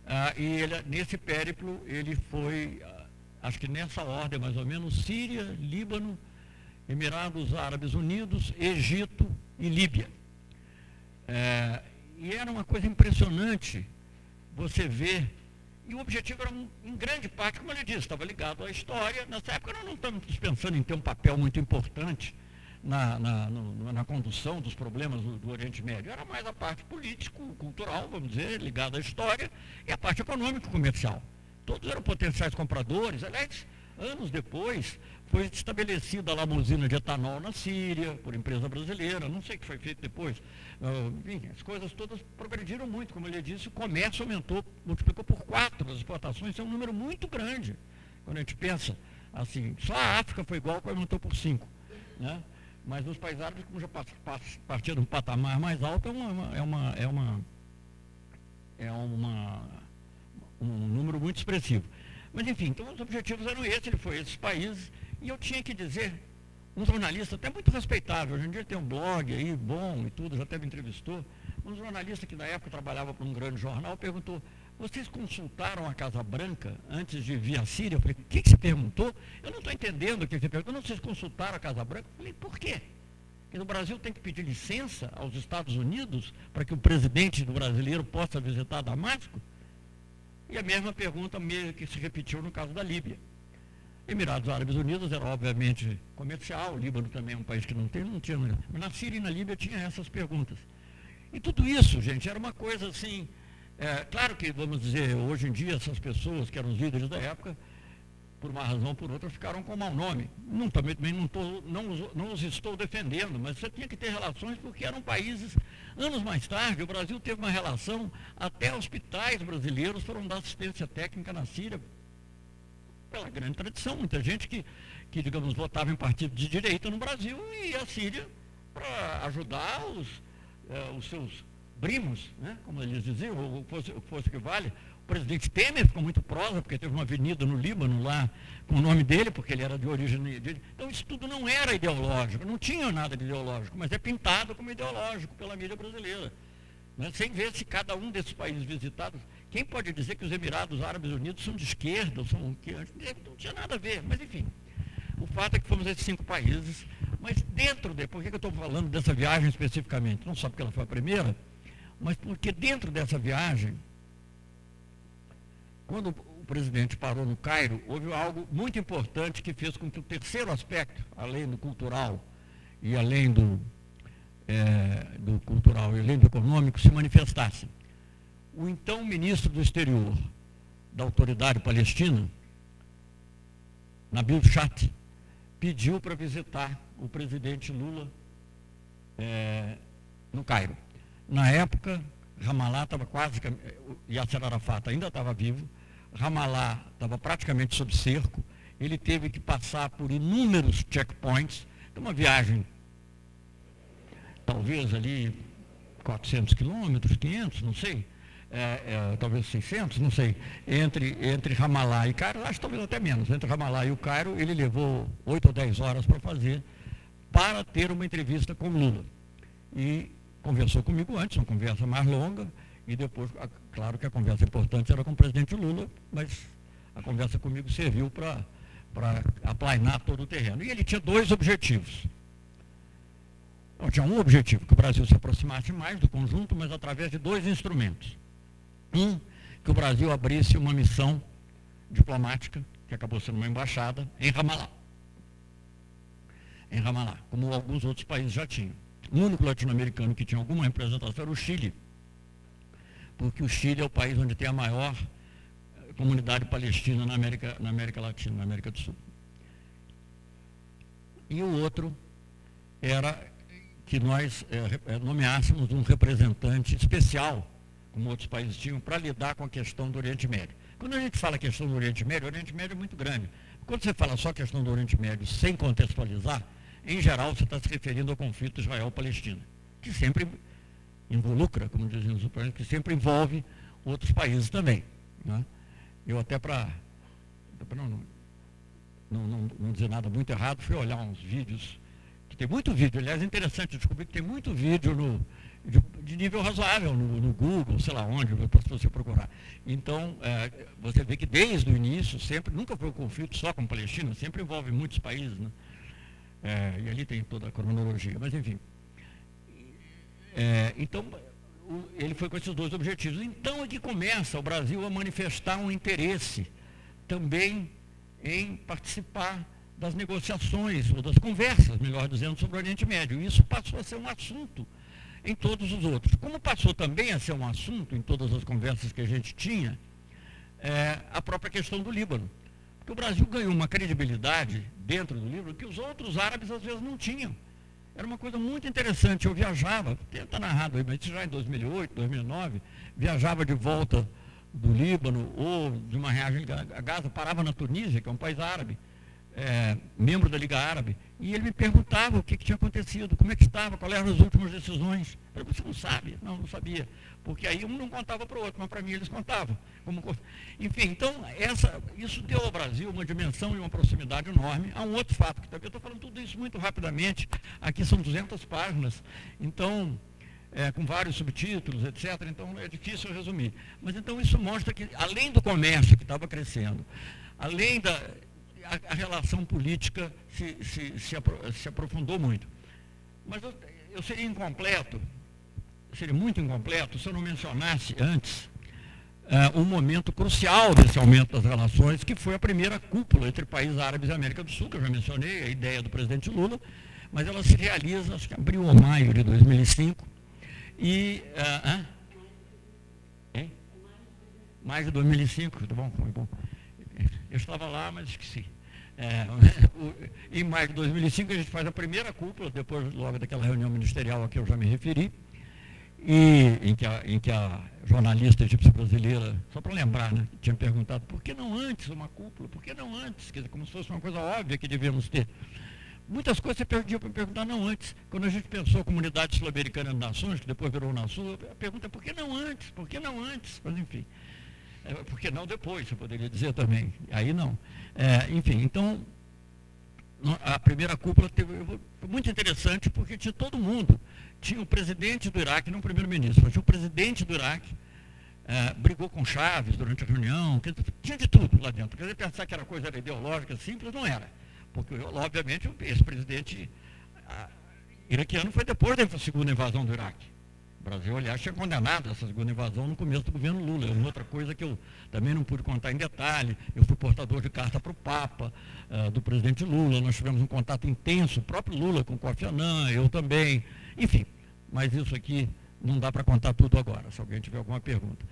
Ah, e ele, nesse périplo ele foi, ah, acho que nessa ordem mais ou menos, Síria, Líbano, Emirados Árabes Unidos, Egito e Líbia. É, e era uma coisa impressionante você ver e o objetivo era, em grande parte, como ele disse, estava ligado à história. Nessa época nós não estamos pensando em ter um papel muito importante na, na, no, na condução dos problemas do, do, Oriente Médio. Era mais a parte político-cultural, vamos dizer, ligada à história, e a parte econômico-comercial. Todos eram potenciais compradores. Aliás, anos depois, foi estabelecida lá uma usina de etanol na Síria, por empresa brasileira, não sei o que foi feito depois. Uh, enfim, as coisas todas progrediram muito, como ele disse, o comércio aumentou, multiplicou por quatro as exportações, isso é um número muito grande. Quando a gente pensa assim, só a África foi igual, aumentou por cinco. Né? Mas nos países árabes, como já partiram de um patamar mais alto, é uma, é uma, é uma, é uma, um número muito expressivo. Mas enfim, então os objetivos eram esses, ele foi esses países, e eu tinha que dizer, um jornalista até muito respeitável, hoje em dia tem um blog aí, bom e tudo, já até me entrevistou, um jornalista que na época trabalhava para um grande jornal perguntou, vocês consultaram a Casa Branca antes de vir à Síria? Eu falei, o que, que você perguntou? Eu não estou entendendo o que você perguntou. Não, vocês consultaram a Casa Branca? Eu falei, por quê? Porque no Brasil tem que pedir licença aos Estados Unidos para que o presidente do brasileiro possa visitar Damasco? E a mesma pergunta que se repetiu no caso da Líbia. Emirados Árabes Unidos era obviamente comercial, o Líbano também é um país que não tem, não tinha. Mas na Síria e na Líbia tinha essas perguntas. E tudo isso, gente, era uma coisa assim. É, claro que, vamos dizer, hoje em dia essas pessoas que eram os líderes da época, por uma razão ou por outra, ficaram com mau nome. Não, também, não, tô, não, não os estou defendendo, mas você tinha que ter relações porque eram países. Anos mais tarde, o Brasil teve uma relação, até hospitais brasileiros foram dar assistência técnica na Síria pela grande tradição, muita gente que, que digamos, votava em partido de direita no Brasil e a Síria para ajudar os, eh, os seus primos, né, como eles diziam, ou fosse, fosse que vale. O presidente Temer ficou muito prosa, porque teve uma avenida no Líbano lá com o nome dele, porque ele era de origem. De, então isso tudo não era ideológico, não tinha nada de ideológico, mas é pintado como ideológico pela mídia brasileira. Né, sem ver se cada um desses países visitados quem pode dizer que os Emirados Árabes Unidos são de esquerda, são que não tinha nada a ver, mas enfim. O fato é que fomos esses cinco países, mas dentro de, por que eu estou falando dessa viagem especificamente? Não só porque ela foi a primeira, mas porque dentro dessa viagem, quando o presidente parou no Cairo, houve algo muito importante que fez com que o terceiro aspecto, além do cultural e além do, é, do cultural e além do econômico, se manifestasse o então ministro do exterior da autoridade palestina, Nabil Chat, pediu para visitar o presidente Lula é, no Cairo. Na época, Ramallah estava quase, Yasser Arafat ainda estava vivo, Ramallah estava praticamente sob cerco, ele teve que passar por inúmeros checkpoints, uma viagem, talvez ali 400 quilômetros, 500, não sei, é, é, talvez 600, não sei, entre, entre Ramallah e Cairo, acho talvez até menos, entre Ramallah e o Cairo, ele levou 8 ou 10 horas para fazer, para ter uma entrevista com Lula. E conversou comigo antes, uma conversa mais longa, e depois, claro que a conversa importante era com o presidente Lula, mas a conversa comigo serviu para aplainar todo o terreno. E ele tinha dois objetivos. Não, tinha um objetivo, que o Brasil se aproximasse mais do conjunto, mas através de dois instrumentos. Um, que o Brasil abrisse uma missão diplomática, que acabou sendo uma embaixada, em Ramallah. Em Ramallah, como alguns outros países já tinham. O único latino-americano que tinha alguma representação era o Chile, porque o Chile é o país onde tem a maior eh, comunidade palestina na América, na América Latina, na América do Sul. E o outro era que nós é, nomeássemos um representante especial, como outros países tinham, para lidar com a questão do Oriente Médio. Quando a gente fala questão do Oriente Médio, o Oriente Médio é muito grande. Quando você fala só questão do Oriente Médio sem contextualizar, em geral você está se referindo ao conflito Israel-Palestina, que sempre involucra, como diziam os ucranianos, que sempre envolve outros países também. Né? Eu até para não, não, não, não, dizer nada muito errado, fui olhar uns vídeos, que tem muito vídeo, aliás é interessante descobrir que tem muito vídeo no, de, de nível razoável no, no, Google, sei lá onde, para você procurar. Então, é, você vê que desde o início, sempre, nunca foi um conflito só com a Palestina, sempre envolve muitos países, né? É, e ali tem toda a cronologia, mas enfim. É, então, ele foi com esses dois objetivos. Então é que começa o Brasil a manifestar um interesse também em participar das negociações, ou das conversas, melhor dizendo, sobre o Oriente Médio. Isso passou a ser um assunto em todos os outros. Como passou também a ser um assunto em todas as conversas que a gente tinha, é, a própria questão do Líbano. Porque o Brasil ganhou uma credibilidade dentro do Líbano que os outros árabes às vezes não tinham. Era uma coisa muito interessante. Eu viajava, tenta narrado aí, mas já em 2008, 2009, viajava de volta do Líbano ou de uma reagem a Gaza, parava na Tunísia, que é um país árabe, é, membro da Liga Árabe, e ele me perguntava o que, que tinha acontecido, como é que estava, quais eram as últimas decisões. Eu você não sabe? Não, não sabia. Porque aí um não contava para o outro, mas para mim eles contavam. Como... Enfim, então, essa, isso deu ao Brasil uma dimensão e uma proximidade enorme. Há um outro fato, que eu estou falando tudo isso muito rapidamente, aqui são 200 páginas, então, é, com vários subtítulos, etc., então é difícil resumir. Mas então isso mostra que, além do comércio que estava crescendo, além da a, a relação política se, se, se, apro, se, aprofundou muito. Mas eu, eu seria incompleto seria muito incompleto se eu não mencionasse antes uh, um momento crucial desse aumento das relações, que foi a primeira cúpula entre países árabes e América do Sul, que eu já mencionei, a ideia do presidente Lula, mas ela se realiza, acho que abril ou maio de 2005, e... Uh, hein? Mais de 2005, tá bom, foi bom. Eu estava lá, mas esqueci. É, em maio de 2005 a gente faz a primeira cúpula, depois logo daquela reunião ministerial a que eu já me referi, e em que a, em que a jornalista egípcia brasileira, só para lembrar, né, tinha perguntado por que não antes uma cúpula, por que não antes, quer dizer, como se fosse uma coisa óbvia que devíamos ter. Muitas coisas você perdia para perguntar não antes. Quando a gente pensou comunidade sul-americana de nações, que depois virou Nação, a pergunta é por que não antes? Por que não antes? Mas enfim. É, por que não depois, você poderia dizer também. Aí não. É, enfim, então a primeira cúpula teve, foi muito interessante porque tinha todo mundo. Tinha o presidente do Iraque, não o primeiro-ministro, mas tinha o presidente do Iraque, é, brigou com Chaves durante a reunião, tinha de tudo lá dentro. Quer dizer, pensar que era coisa ideológica simples, não era. Porque, obviamente, esse presidente iraquiano foi depois da segunda invasão do Iraque. Brasil, aliás, tinha condenado essa segunda invasão no começo do governo Lula. É uma outra coisa que eu também não pude contar em detalhe. Eu fui portador de carta para o Papa, uh, do presidente Lula. Nós tivemos um contato intenso, o próprio Lula com o Kofi Annan, eu também. Enfim, mas isso aqui não dá para contar tudo agora, se alguém tiver alguma pergunta.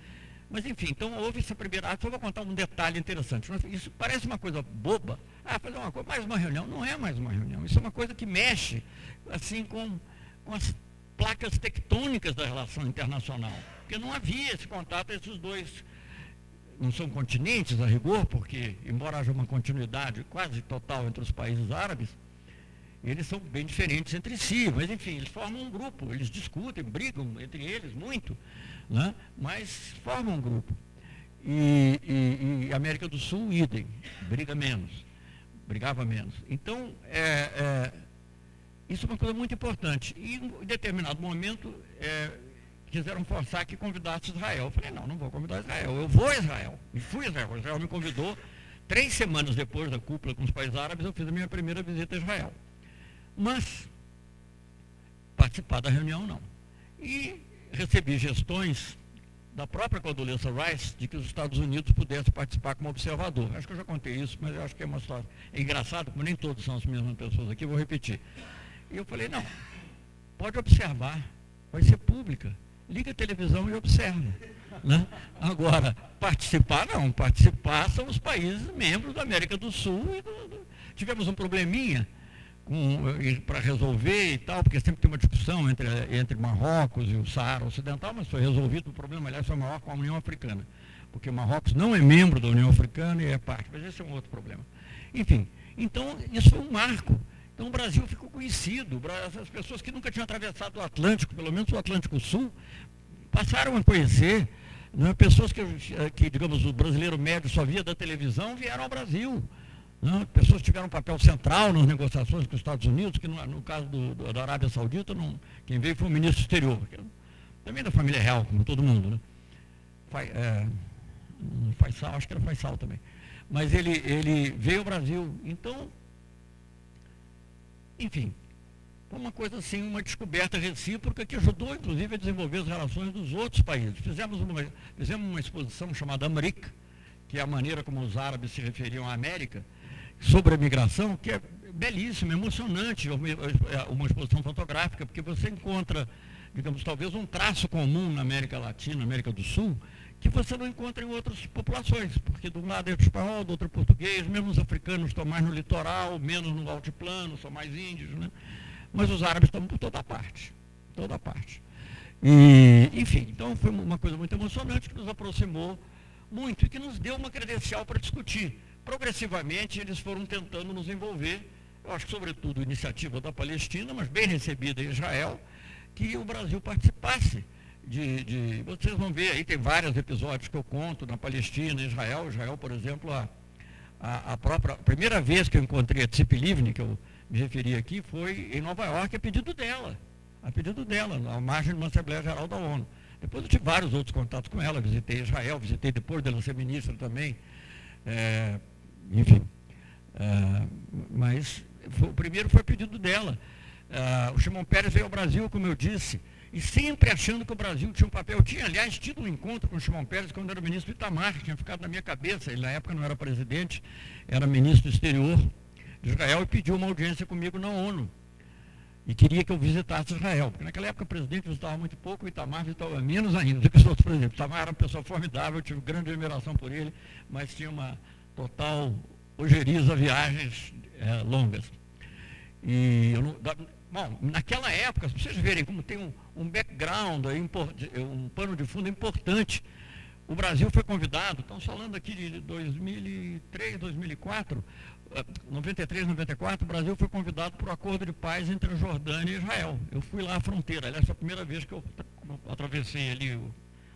Mas enfim, então houve essa primeira arte. Só vou contar um detalhe interessante. Isso parece uma coisa boba. Ah, fazer uma coisa, mais uma reunião. Não é mais uma reunião. Isso é uma coisa que mexe assim com, com as placas tectônicas da relação internacional. porque não havia esse contato os dois. Não são continentes a rigor, porque, embora haja uma continuidade quase total entre os países árabes, eles são bem diferentes entre si, mas enfim, eles formam um grupo, eles discutem, brigam entre eles muito, né? mas formam um grupo. E, e, e América do Sul, idem, briga menos, brigava menos. Então, é, é, isso é uma coisa muito importante. E em determinado momento, é, quiseram forçar que convidasse Israel. Eu falei, não, não vou convidar Israel, eu vou a Israel. E fui a Israel. Israel me convidou. Três semanas depois da cúpula com os países árabes, eu fiz a minha primeira visita a Israel. Mas participar da reunião não. E recebi gestões da própria Condoleezza Rice de que os Estados Unidos pudessem participar como observador. Acho que eu já contei isso, mas eu acho que é uma história é engraçado, como nem todos são as mesmas pessoas aqui, vou repetir. E eu falei, não, pode observar, vai ser pública. Liga a televisão e observa. Né? Agora, participar não, participar são os países membros da América do Sul. E do, do, tivemos um probleminha para resolver e tal, porque sempre tem uma discussão entre, entre Marrocos e o Saara Ocidental, mas foi resolvido o problema, aliás, foi maior com a União Africana, porque Marrocos não é membro da União Africana e é parte, mas esse é um outro problema. Enfim, então isso foi um marco. Então o Brasil ficou conhecido, as pessoas que nunca tinham atravessado o Atlântico, pelo menos o Atlântico Sul, passaram a conhecer. Né, pessoas que, que, digamos, o brasileiro médio só via da televisão vieram ao Brasil. Né? Pessoas tiveram um papel central nas negociações com os Estados Unidos, que no, no caso do, do, da Arábia Saudita, não, quem veio foi o ministro exterior, também da família real, como todo mundo. Né? Fai, é, Faisal, acho que era Faisal também. Mas ele, ele veio ao Brasil. Então, enfim, foi uma coisa assim, uma descoberta recíproca que ajudou, inclusive, a desenvolver as relações dos outros países. Fizemos uma, fizemos uma exposição chamada América, que é a maneira como os árabes se referiam à América, sobre a migração, que é belíssima, emocionante, uma exposição fotográfica, porque você encontra, digamos, talvez um traço comum na América Latina, na América do Sul, que você não encontra em outras populações, porque de um lado é espanhol, do outro é português, mesmo os africanos estão mais no litoral, menos no altiplano, são mais índios, né? mas os árabes estão por toda parte, toda parte. E, enfim, então foi uma coisa muito emocionante que nos aproximou muito e que nos deu uma credencial para discutir progressivamente eles foram tentando nos envolver, eu acho que sobretudo iniciativa da Palestina, mas bem recebida em Israel, que o Brasil participasse de, de, Vocês vão ver aí, tem vários episódios que eu conto na Palestina, Israel. Israel, por exemplo, a, a, a própria. A primeira vez que eu encontrei a Tzip Livni, que eu me referi aqui, foi em Nova York, a pedido dela. A pedido dela, à margem de uma Assembleia Geral da ONU. Depois eu tive vários outros contatos com ela, visitei Israel, visitei depois dela ser ministra também. É, enfim. Uh, mas foi, o primeiro foi pedido dela. Uh, o Shimon Peres veio ao Brasil, como eu disse, e sempre achando que o Brasil tinha um papel. Eu tinha, aliás, tido um encontro com o Shimon Peres quando era ministro do Itamar, tinha ficado na minha cabeça. Ele, na época, não era presidente, era ministro do exterior de Israel e pediu uma audiência comigo na ONU. E queria que eu visitasse Israel, porque naquela época o presidente visitava muito pouco, o Itamar visitava menos ainda do que os outros presidentes. O Itamar era uma pessoa formidável, eu tive grande admiração por ele, mas tinha uma total ojeriza viagens é, longas. E eu não, bom, naquela época, para vocês verem como tem um, um background, aí, um pano de fundo importante, o Brasil foi convidado, estamos falando aqui de 2003, 2004, 93, 94, o Brasil foi convidado para o acordo de paz entre a Jordânia e Israel. Eu fui lá à fronteira, aliás, foi a primeira vez que eu atravessei ali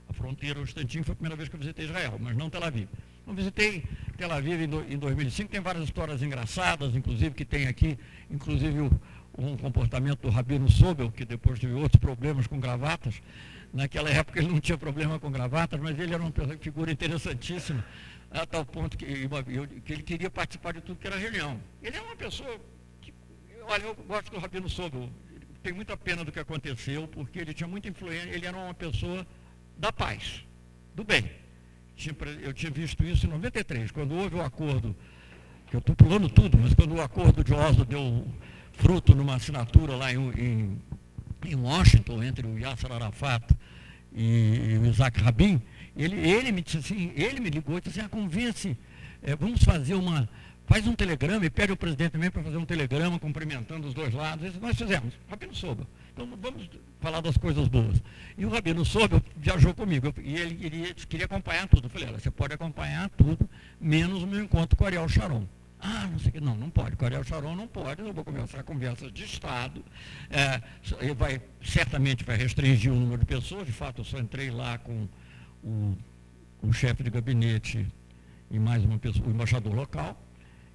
a fronteira, o instantinho, foi a primeira vez que eu visitei Israel, mas não Tel Aviv. Eu visitei Tel Aviv em 2005, tem várias histórias engraçadas, inclusive que tem aqui, inclusive o, um comportamento do Rabino Sobel, que depois teve outros problemas com gravatas. Naquela época ele não tinha problema com gravatas, mas ele era uma figura interessantíssima, a tal ponto que, que ele queria participar de tudo que era reunião. Ele é uma pessoa que, olha, eu gosto do Rabino Sobel, tem muita pena do que aconteceu, porque ele tinha muita influência, ele era uma pessoa da paz, do bem eu tinha visto isso em 93, quando houve o acordo, que eu estou pulando tudo, mas quando o acordo de Oslo deu fruto numa assinatura lá em, em, em Washington, entre o Yasser Arafat e, e o Isaac Rabin, ele, ele me disse assim, ele me ligou e disse assim, ah, convence, é, vamos fazer uma, faz um telegrama e pede ao presidente também para fazer um telegrama cumprimentando os dois lados. Nós fizemos, Rabino Sobel. Então vamos falar das coisas boas. E o Rabino Sobel viajou comigo e ele, ele queria acompanhar tudo. Eu falei, olha, você pode acompanhar tudo, menos o meu encontro com o Ariel Sharon. Ah, não sei o que, não, não pode. Ariel Sharon não pode, eu vou começar conversas de Estado. É, ele vai, certamente vai restringir o número de pessoas, de fato eu só entrei lá com o, o chefe de gabinete e mais uma pessoa, o embaixador local,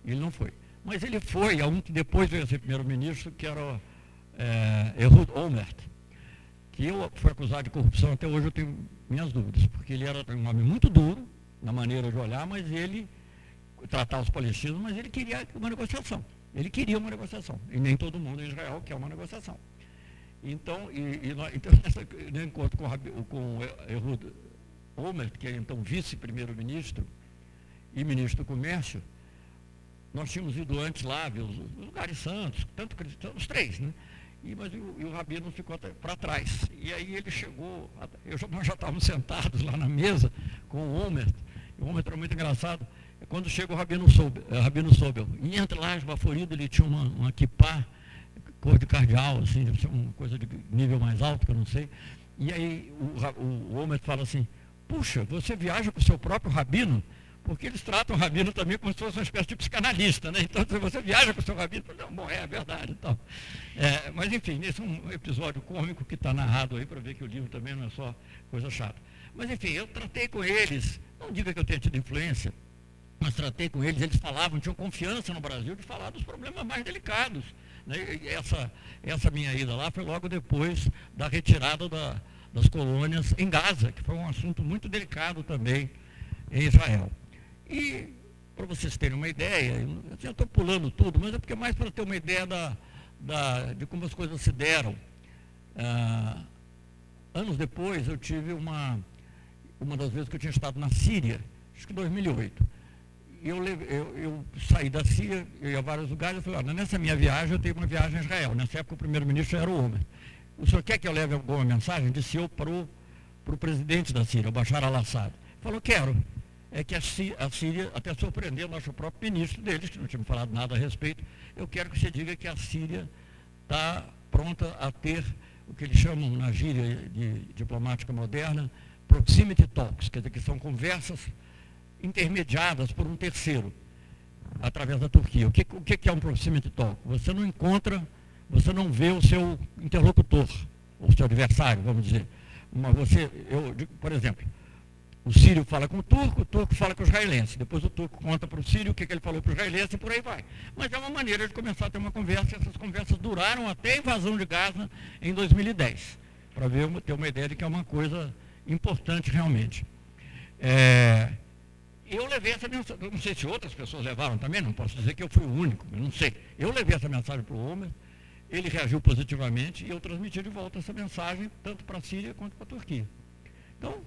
ele não foi. Mas ele foi a um que depois veio a ser primeiro-ministro, que era é, Ehud Olmert, que eu fui acusado de corrupção, até hoje eu tenho minhas dúvidas, porque ele era um homem muito duro na maneira de olhar, mas ele tratar os palestinos, mas ele queria uma negociação. Ele queria uma negociação. E nem todo mundo em Israel quer uma negociação. Então, e, e nós, então nessa, no encontro com, com Ehud Olmert, que é então vice-primeiro-ministro e ministro do Comércio, nós tínhamos ido antes lá, ver os, os lugares santos, tanto os três, né? E, mas o, e o Rabino ficou para trás. E aí ele chegou, eu, nós já estávamos sentados lá na mesa com o Homer, o Homer era muito engraçado. Quando chega o Rabino Sobel, eh, Rabino Sobel e entra lá esbaforido, ele tinha uma, uma kippah, cor de cardeal, assim, uma coisa de nível mais alto, que eu não sei. E aí o, o, o Homer fala assim, puxa, você viaja com o seu próprio Rabino? porque eles tratam o rabino também como se fosse uma espécie de psicanalista, né? Então, se você viaja com o seu rabino, não, bom, é, verdade. Então. É, mas, enfim, esse é um episódio cômico que está narrado aí para ver que o livro também não é só coisa chata. Mas, enfim, eu tratei com eles, não diga que eu tenha tido influência, mas tratei com eles, eles falavam, tinham confiança no Brasil de falar dos problemas mais delicados. Né? Essa, essa minha ida lá foi logo depois da retirada da, das colônias em Gaza, que foi um assunto muito delicado também em Israel. E, para vocês terem uma ideia, eu estou pulando tudo, mas é porque é mais para ter uma ideia da, da, de como as coisas se deram. Ah, anos depois, eu tive uma, uma das vezes que eu tinha estado na Síria, acho que em 2008. Eu, eu, eu, saí da Síria, eu ia a vários lugares, eu falei, olha, nessa minha viagem eu tenho uma viagem a Israel. Nessa época o primeiro-ministro era o Homer. O senhor quer que eu leve alguma mensagem? Disse eu para o, para o presidente da Síria, o Bashar al-Assad. Falou, quero é que a Síria, até surpreendeu o nosso próprio ministro deles, que não tinha falado nada a respeito, eu quero que você diga que a Síria está pronta a ter o que eles chamam na gíria de diplomática moderna, proximity talks, quer dizer, que são conversas intermediadas por um terceiro, através da Turquia. O que, o que é um proximity talk? Você não encontra, você não vê o seu interlocutor, o seu adversário, vamos dizer. Uma, você, eu, por exemplo, o sírio fala com o turco, o turco fala com o israelense. Depois o turco conta para o sírio o que, que ele falou para o israelense e por aí vai. Mas é uma maneira de começar a ter uma conversa. Essas conversas duraram até a invasão de Gaza em 2010. Para ter uma ideia de que é uma coisa importante realmente. É, eu levei essa mensagem, não sei se outras pessoas levaram também, não posso dizer que eu fui o único, não sei. Eu levei essa mensagem para o Homer, ele reagiu positivamente e eu transmiti de volta essa mensagem, tanto para a Síria quanto para a Turquia. Então,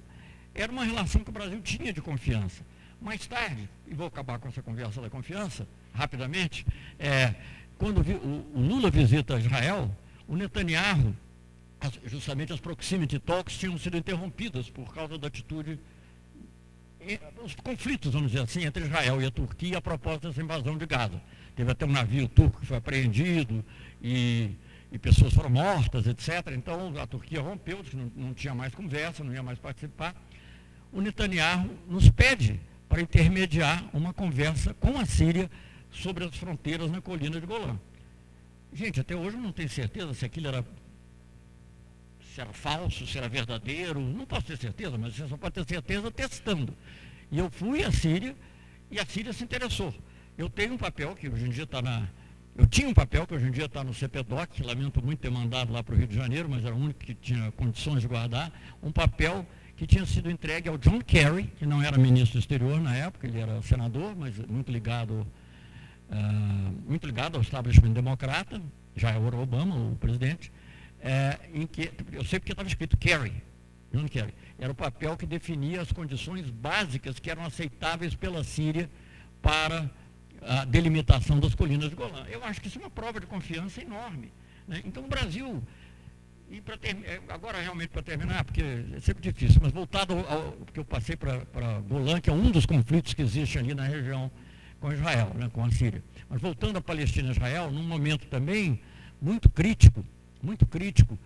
era uma relação que o Brasil tinha de confiança. Mais tarde, e vou acabar com essa conversa da confiança, rapidamente, é, quando o, Lula visita Israel, o Netanyahu, justamente as proximity talks tinham sido interrompidas por causa da atitude, os conflitos, vamos dizer assim, entre Israel e a Turquia a propósito dessa invasão de Gaza. Teve até um navio turco que foi apreendido e, e pessoas foram mortas, etc. Então a Turquia rompeu, não, não tinha mais conversa, não ia mais participar o Netanyahu nos pede para intermediar uma conversa com a Síria sobre as fronteiras na colina de Golã. Gente, até hoje eu não tenho certeza se aquilo era, se era falso, se era verdadeiro, não posso ter certeza, mas você só pode ter certeza testando. E eu fui à Síria e a Síria se interessou. Eu tenho um papel que hoje em dia está na. Eu tinha um papel que hoje em dia está no CPDOC, lamento muito ter mandado lá para o Rio de Janeiro, mas era o único que tinha condições de guardar, um papel que tinha sido entregue ao John Kerry, que não era ministro exterior na época, ele era senador, mas muito ligado, uh, muito ligado ao establishment democrata, já era Obama, o presidente, é, em que, eu sei porque estava escrito Kerry, John Kerry, era o papel que definia as condições básicas que eram aceitáveis pela Síria para a delimitação das colinas de Golã. Eu acho que isso é uma prova de confiança enorme. Né? Então o Brasil e é, agora realmente para terminar, porque é sempre difícil, mas voltado ao, ao que eu passei para Golã, que é um dos conflitos que existe ali na região com Israel, né, com a Síria. Mas voltando à Palestina e Israel, num momento também muito crítico, muito crítico,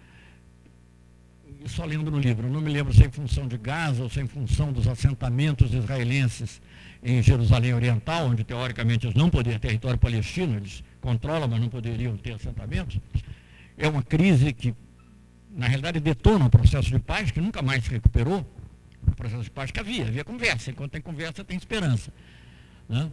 só lendo no livro, não me lembro se é em função de Gaza ou se é em função dos assentamentos israelenses em Jerusalém Oriental, onde teoricamente eles não poderiam ter território palestino, eles controlam, mas não poderiam ter assentamentos. É uma crise que, na realidade, detona o processo de paz, que nunca mais se recuperou, o processo de paz que havia, havia conversa, enquanto tem conversa tem esperança. Né?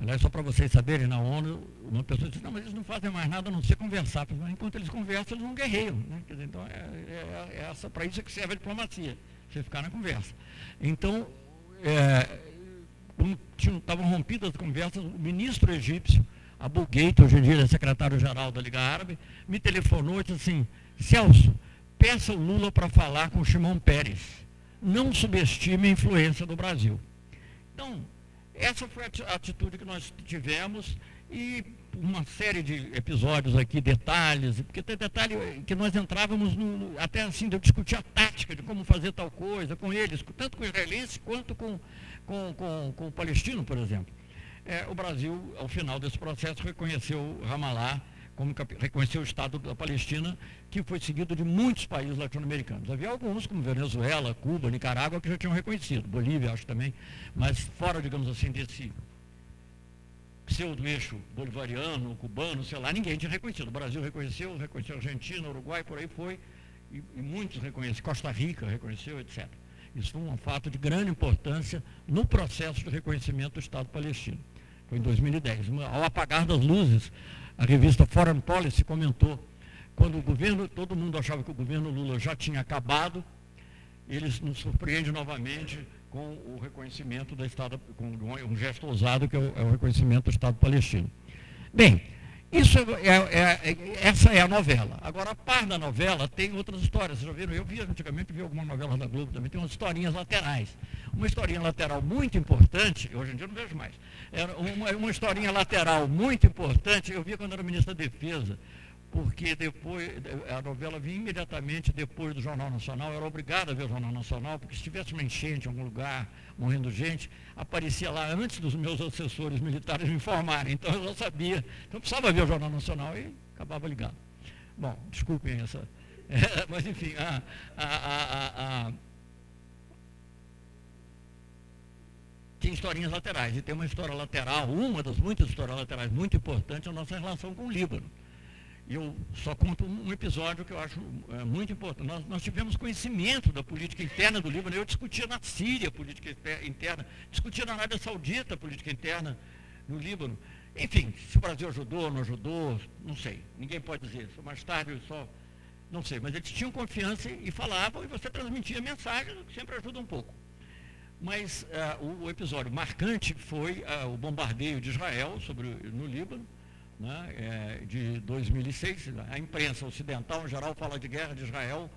Aliás, só para vocês saberem, na ONU, uma pessoa disse, não, mas eles não fazem mais nada a não ser conversar. Mas enquanto eles conversam, eles não guerreiam. Né? Dizer, então, é, é, é essa, para isso é que serve a diplomacia, você ficar na conversa. Então, é, estavam rompidas as conversas, o ministro egípcio, Abu Ghait, hoje em dia é secretário-geral da Liga Árabe, me telefonou e disse assim, Celso, peça o Lula para falar com o Shimon Peres. Não subestime a influência do Brasil. Então, essa foi a atitude que nós tivemos e uma série de episódios aqui, detalhes, porque tem detalhe que nós entrávamos no, até assim, de discutir a tática de como fazer tal coisa com eles, tanto com os israelenses quanto com, com, com, com o palestino, por exemplo. É, o Brasil, ao final desse processo, reconheceu Ramallah como reconheceu o Estado da Palestina, que foi seguido de muitos países latino-americanos. Havia alguns, como Venezuela, Cuba, Nicarágua, que já tinham reconhecido, Bolívia, acho também, mas fora, digamos assim, desse pseudo-eixo bolivariano, cubano, sei lá, ninguém tinha reconhecido. O Brasil reconheceu, reconheceu a Argentina, Uruguai, por aí foi, e, e muitos reconheceram, Costa Rica reconheceu, etc. Isso foi um fato de grande importância no processo de reconhecimento do Estado palestino. Foi em 2010. Ao apagar das luzes, a revista Foreign Policy comentou, quando o governo, todo mundo achava que o governo Lula já tinha acabado, eles nos surpreendem novamente com o reconhecimento do Estado, com um gesto ousado que é o, é o reconhecimento do Estado palestino. Bem, isso é, é, é, essa é a novela. Agora, a par da novela, tem outras histórias. Vocês já viram? Eu vi antigamente, vi algumas novelas da Globo também, tem umas historinhas laterais. Uma historinha lateral muito importante, hoje em dia eu não vejo mais, era uma, uma historinha lateral muito importante, eu vi quando era ministro da Defesa, porque depois a novela vinha imediatamente depois do Jornal Nacional, eu era obrigado a ver o Jornal Nacional, porque se tivesse uma enchente em algum lugar, morrendo gente, aparecia lá antes dos meus assessores militares me informarem, então eu já sabia, então precisava ver o Jornal Nacional e acabava ligando. Bom, desculpem essa, é, mas enfim, a, a, a, tem historinhas laterais, e tem uma história lateral, uma das muitas histórias laterais muito importante é a nossa relação com o Líbano. Eu só conto um episódio que eu acho é, muito importante. Nós, nós, tivemos conhecimento da política interna do Líbano. Eu discutia na Síria a política interna, discutia na Arábia Saudita a política interna no Líbano. Enfim, se o Brasil ajudou, não ajudou, não sei. Ninguém pode dizer. Só mais tarde, só. Não sei. Mas eles tinham confiança e falavam, e você transmitia mensagem, que sempre ajuda um pouco. Mas uh, o, o, episódio marcante foi uh, o bombardeio de Israel sobre, no Líbano né, é, de 2006. A imprensa ocidental, em geral, fala de guerra de Israel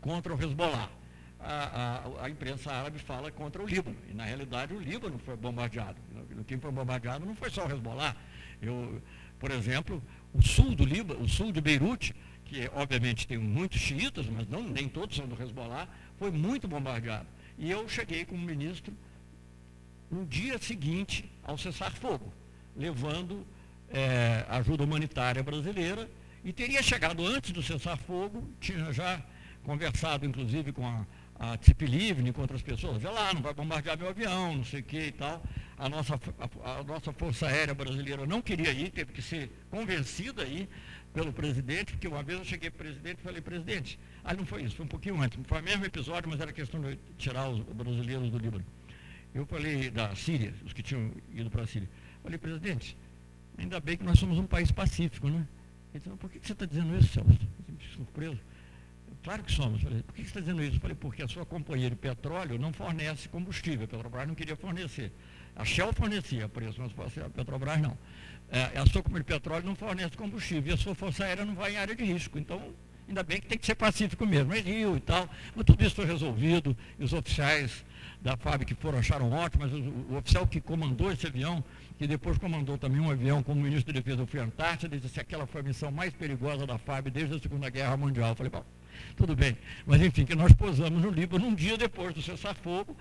contra o Hezbollah. A, a, a, imprensa árabe fala contra o Líbano. E, na realidade, o Líbano foi bombardeado. Quem foi bombardeado não foi só o Hezbollah. Eu, por exemplo, o sul do Líbano, o sul de Beirute, que obviamente tem muitos xiitas, mas não, nem todos são do Hezbollah, foi muito bombardeado. E eu cheguei como ministro no dia seguinte ao cessar-fogo, levando é, ajuda humanitária brasileira e teria chegado antes do cessar-fogo, tinha já conversado inclusive com a, a Livni, com outras pessoas, vê lá, não vai bombardear meu avião, não sei o que e tal. A nossa, a, a, nossa Força Aérea Brasileira não queria ir, teve que ser convencida aí pelo presidente, porque uma vez eu cheguei para o presidente e falei, presidente, ah, não foi isso, foi um pouquinho antes, foi o mesmo episódio, mas era questão de tirar os brasileiros do Líbano. Eu falei da Síria, os que tinham ido para a Síria. Falei, presidente, Ainda bem que nós somos um país pacífico, né? Disse, por que você está dizendo isso, Celso? Surpreso. Claro que somos. Falei, por que você está dizendo isso? Falei, porque a sua companhia de petróleo não fornece combustível. A Petrobras não queria fornecer. A Shell fornecia preço, mas a Petrobras não. É, a sua companhia de petróleo não fornece combustível. E a sua força aérea não vai em área de risco. Então, ainda bem que tem que ser pacífico mesmo. É Rio e tal. Mas tudo isso foi resolvido. E os oficiais da FAB que foram acharam ótimo, mas o, o oficial que comandou esse avião que depois comandou também um avião como ministro de Defesa, eu fui à Antártida, disse que aquela foi a missão mais perigosa da FAB desde a Segunda Guerra Mundial. Eu falei, bom, tudo bem. Mas enfim, que nós posamos no Líbano um dia depois do cessar-fogo,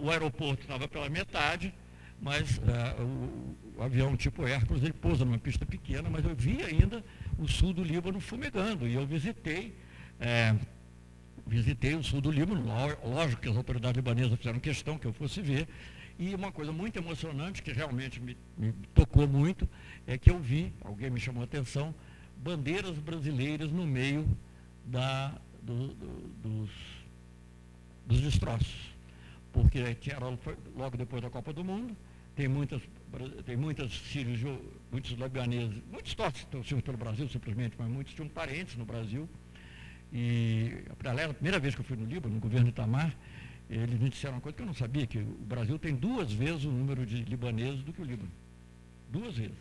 o aeroporto estava pela metade, mas é, o, o, avião tipo Hércules, ele pousa numa pista pequena, mas eu vi ainda o sul do Líbano fumegando, e eu visitei, é, visitei o sul do Líbano, lógico que as autoridades libanesas fizeram questão que eu fosse ver, e uma coisa muito emocionante, que realmente me, me tocou muito, é que eu vi, alguém me chamou a atenção, bandeiras brasileiras no meio da, do, do, dos, dos destroços. Porque tinha, logo depois da Copa do Mundo, tem muitas, tem muitas sírios, muitos libaneses, muitos torcem pelo Brasil simplesmente, mas muitos tinham parentes no Brasil. E a primeira vez que eu fui no Líbano, no governo Itamar, eles me disseram uma coisa que eu não sabia, que o Brasil tem duas vezes o número de libaneses do que o Líbano. Duas vezes.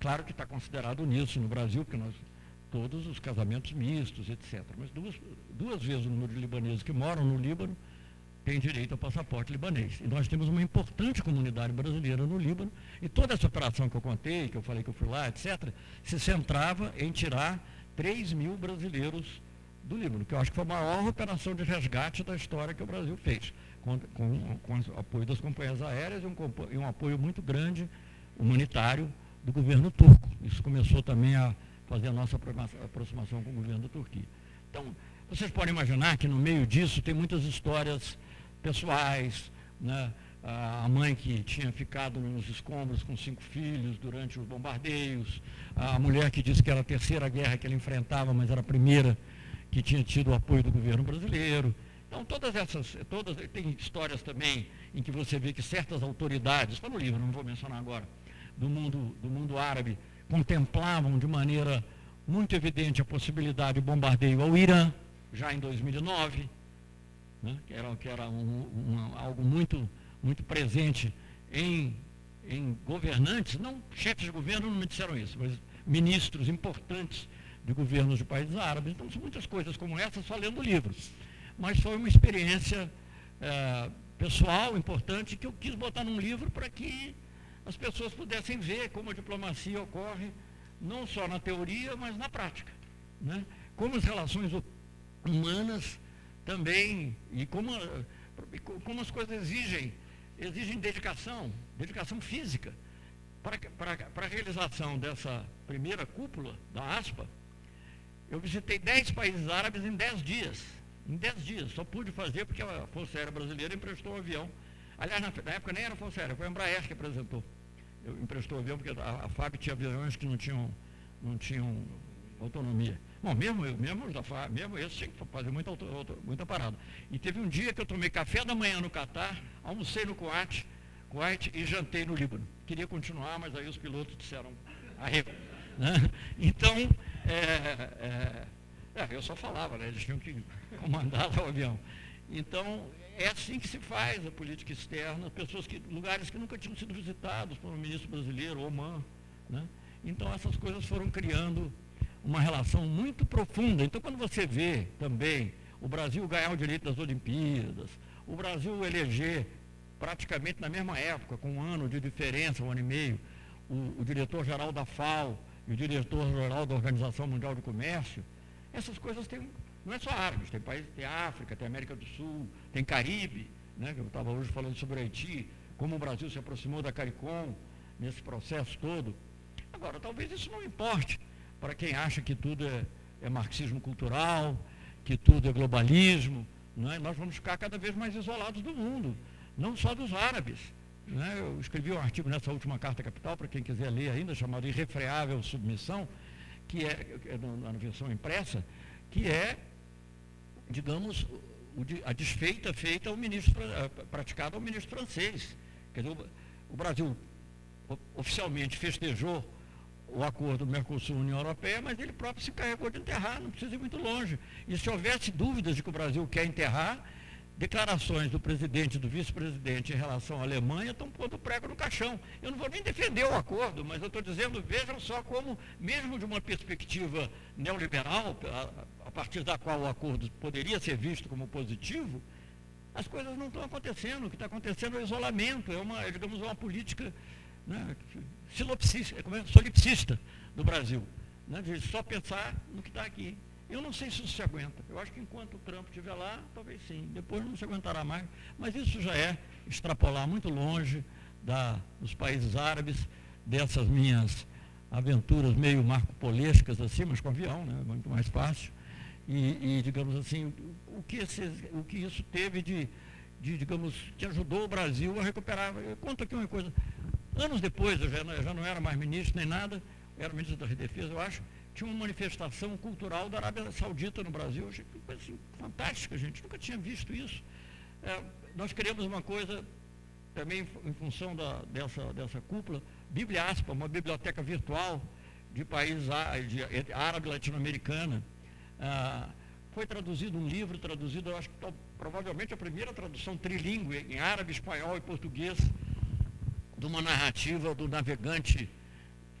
Claro que está considerado nisso no Brasil, porque nós, todos os casamentos mistos, etc. Mas duas, duas vezes o número de libaneses que moram no Líbano tem direito ao passaporte libanês. E nós temos uma importante comunidade brasileira no Líbano, e toda essa operação que eu contei, que eu falei que eu fui lá, etc., se centrava em tirar 3 mil brasileiros do Líbano, que eu acho que foi a maior operação de resgate da história que o Brasil fez, com, com, com o apoio das companhias aéreas e um, e um apoio muito grande humanitário do governo turco. Isso começou também a fazer a nossa aproximação com o governo da Turquia. Então, vocês podem imaginar que no meio disso tem muitas histórias pessoais, né? a mãe que tinha ficado nos escombros com cinco filhos durante os bombardeios, a mulher que disse que era a terceira guerra que ela enfrentava, mas era a primeira que tinha tido o apoio do governo brasileiro. Então, todas essas, todas, tem histórias também em que você vê que certas autoridades, está no livro, não vou mencionar agora, do mundo, do mundo árabe, contemplavam de maneira muito evidente a possibilidade de bombardeio ao Irã, já em 2009, né, que era, que era um, um, algo muito, muito presente em, em governantes, não chefes de governo não me disseram isso, mas ministros importantes de governos de países árabes. Então, são muitas coisas como essa, só lendo livros. Mas foi uma experiência é, pessoal, importante, que eu quis botar num livro para que as pessoas pudessem ver como a diplomacia ocorre, não só na teoria, mas na prática. Né? Como as relações humanas também, e como, como as coisas exigem, exigem dedicação, dedicação física. Para, para, para a realização dessa primeira cúpula da ASPA, eu visitei 10 países árabes em 10 dias. Em 10 dias. Só pude fazer porque a Força Aérea Brasileira emprestou um avião. Aliás, na, na época nem era a Força Aérea, foi a Embraer que apresentou. Eu emprestou o avião porque a, a FAB tinha aviões que não tinham, não tinham autonomia. Bom, mesmo mesmo mesmo esse tinha que fazer muita, muita parada. E teve um dia que eu tomei café da manhã no Catar, almocei no Kuwait, Kuwait e jantei no Líbano. Queria continuar, mas aí os pilotos disseram. Né? Então, é, é, é, eu só falava, né? eles tinham que comandar o avião. Então, é assim que se faz a política externa, pessoas que, lugares que nunca tinham sido visitados por um ministro brasileiro, Oman. Né? Então, essas coisas foram criando uma relação muito profunda. Então, quando você vê também o Brasil ganhar o direito das Olimpíadas, o Brasil eleger praticamente na mesma época, com um ano de diferença, um ano e meio, o, o diretor-geral da FAO e o diretor-geral da Organização Mundial do Comércio, essas coisas têm, não é só árabes, tem países, tem África, tem América do Sul, tem Caribe, né, eu estava hoje falando sobre Haiti, como o Brasil se aproximou da CARICOM nesse processo todo. Agora, talvez isso não importe para quem acha que tudo é, é marxismo cultural, que tudo é globalismo. Né? Nós vamos ficar cada vez mais isolados do mundo, não só dos árabes. Né? Eu escrevi um artigo nessa última carta capital, para quem quiser ler ainda, chamado Irrefreável Submissão, que é, é na versão impressa, que é, digamos, a desfeita feita ao ministro, praticada ao ministro francês. Quer dizer, o Brasil oficialmente festejou o acordo do Mercosul-União Europeia, mas ele próprio se encarregou de enterrar, não precisa ir muito longe. E se houvesse dúvidas de que o Brasil quer enterrar, declarações do presidente e do vice-presidente em relação à Alemanha estão pondo prego no caixão. Eu não vou nem defender o acordo, mas eu estou dizendo, vejam só como, mesmo de uma perspectiva neoliberal, a, a partir da qual o acordo poderia ser visto como positivo, as coisas não estão acontecendo. O que está acontecendo é o isolamento, é uma, digamos, uma política né, é, solipsista do Brasil, né, de só pensar no que está aqui. Eu não sei se isso se aguenta. Eu acho que enquanto o Trump estiver lá, talvez sim. Depois não se aguentará mais. Mas isso já é extrapolar muito longe da, dos países árabes, dessas minhas aventuras meio marcopolescas assim, mas com avião, né? muito mais fácil. E, e digamos assim, o que, esse, o que isso teve de, de, digamos, que ajudou o Brasil a recuperar. Eu conto aqui uma coisa. Anos depois, eu já, já não era mais ministro nem nada, era ministro da Defesa, eu acho, tinha uma manifestação cultural da Arábia Saudita no Brasil. Achei uma coisa assim, fantástica, gente. Nunca tinha visto isso. É, nós queremos uma coisa também em função da, dessa, dessa cúpula, Bíblia Aspa, uma biblioteca virtual de países de árabe latino-americana. Ah, foi traduzido um livro, traduzido, eu acho que provavelmente a primeira tradução trilingue em árabe, espanhol e português de uma narrativa do navegante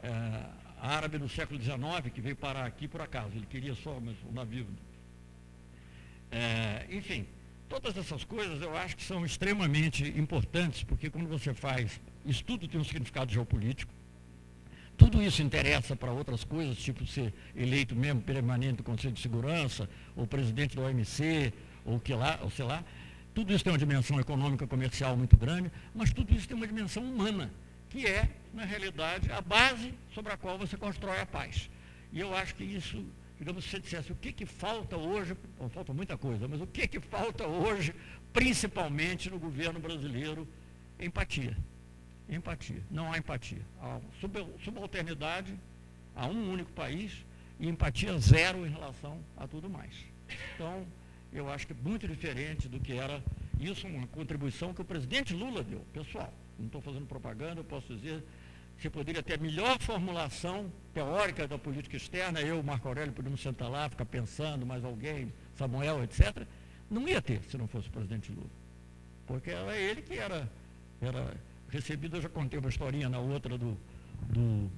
eh, árabe no século XIX, que veio parar aqui por acaso. Ele queria só mas o navio. É, enfim, todas essas coisas eu acho que são extremamente importantes, porque quando você faz, isso tudo tem um significado geopolítico, tudo isso interessa para outras coisas, tipo ser eleito mesmo permanente do Conselho de Segurança, ou presidente da OMC, ou que lá, ou sei lá. Tudo isso tem uma dimensão econômica, comercial muito grande, mas tudo isso tem uma dimensão humana que é, na realidade, a base sobre a qual você constrói a paz. E eu acho que isso, digamos, se você dissesse o que, que falta hoje, bom, falta muita coisa, mas o que, que falta hoje, principalmente no governo brasileiro, empatia. Empatia. Não há empatia. Há subalternidade a um único país e empatia zero em relação a tudo mais. Então, eu acho que é muito diferente do que era isso, uma contribuição que o presidente Lula deu, pessoal não estou fazendo propaganda, eu posso dizer, você poderia ter a melhor formulação teórica da política externa, eu, Marco Aurélio, podemos sentar lá, ficar pensando, mais alguém, Samuel, etc. Não ia ter se não fosse o presidente Lula. Porque era ele que era, era recebido, eu já contei uma historinha na outra do, do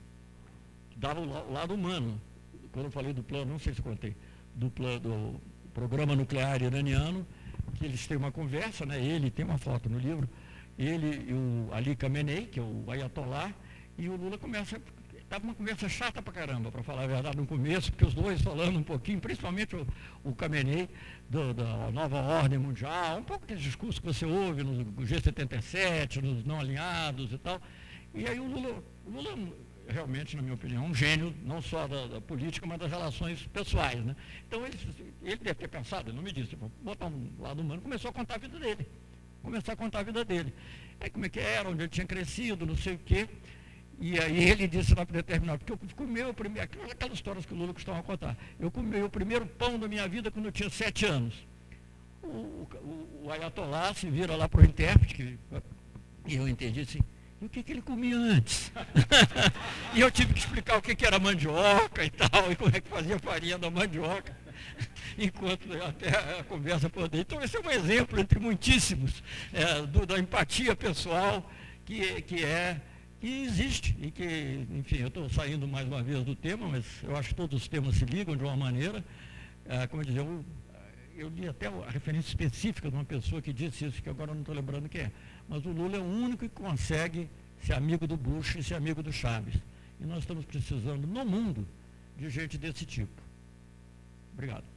dava o lado humano. Quando eu falei do plano, não sei se contei, do, plano, do programa nuclear iraniano, que eles têm uma conversa, né? ele tem uma foto no livro, ele e o Ali Khamenei, que é o Ayatollah, e o Lula começa. Estava uma conversa chata pra caramba, para falar a verdade, no começo, porque os dois falando um pouquinho, principalmente o, o Khamenei, do, da nova ordem mundial, um pouco desse discurso que você ouve no G77, nos não alinhados e tal. E aí o Lula, o Lula realmente, na minha opinião, um gênio, não só da, da, política, mas das relações pessoais. Né? Então ele, ele deve ter pensado, ele não me disse, botar um lado humano, começou a contar a vida dele começar a contar a vida dele. Aí como é que era, onde ele tinha crescido, não sei o quê. E aí ele disse lá para determinado, porque eu comi o primeiro, aquelas histórias que o Lula costuma contar. Eu comi o primeiro pão da minha vida quando eu tinha sete anos. O, o, o Ayatollah se vira lá para o intérprete, que, e eu entendi assim, e o que, que ele comia antes? e eu tive que explicar o que, que era mandioca e tal, e como é que fazia farinha da mandioca enquanto até a conversa poder. Então, esse é um exemplo entre muitíssimos é, do, da empatia pessoal que, que é que existe e que, enfim, eu estou saindo mais uma vez do tema, mas eu acho que todos os temas se ligam de uma maneira. É, como eu dizia, eu, eu li até a referência específica de uma pessoa que disse isso, que agora eu não estou lembrando quem é. Mas o Lula é o único que consegue ser amigo do Bush e ser amigo do Chaves. E nós estamos precisando, no mundo, de gente desse tipo. Obrigado.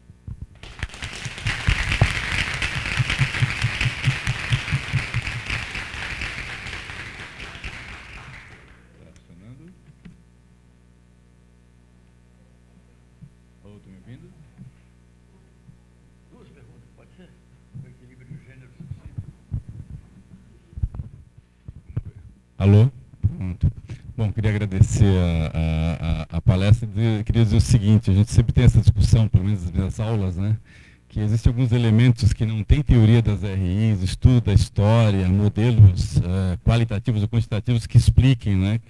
Alô? Pronto. Bom, queria agradecer a, a, a palestra e queria dizer o seguinte, a gente sempre tem essa discussão, pelo menos nas aulas, né? que existem alguns elementos que não tem teoria das RIs, estudo da história, modelos uh, qualitativos ou quantitativos que expliquem, né?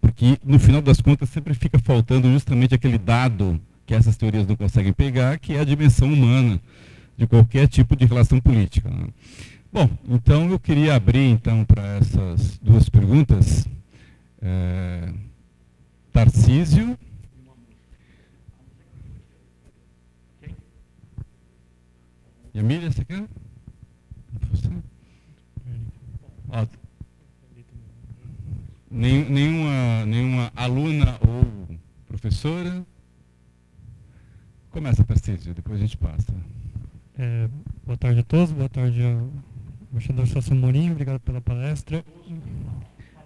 Porque no final das contas sempre fica faltando justamente aquele dado que essas teorias não conseguem pegar, que é a dimensão humana de qualquer tipo de relação política. Né? Bom, então eu queria abrir então para essas duas perguntas. É, Tarcísio. E a Emília, você quer? Você? Ó, nenhuma, nenhuma aluna ou professora? Começa, Tarcísio, depois a gente passa. É, boa tarde a todos, boa tarde ao embaixador Celso Morim, obrigado pela palestra.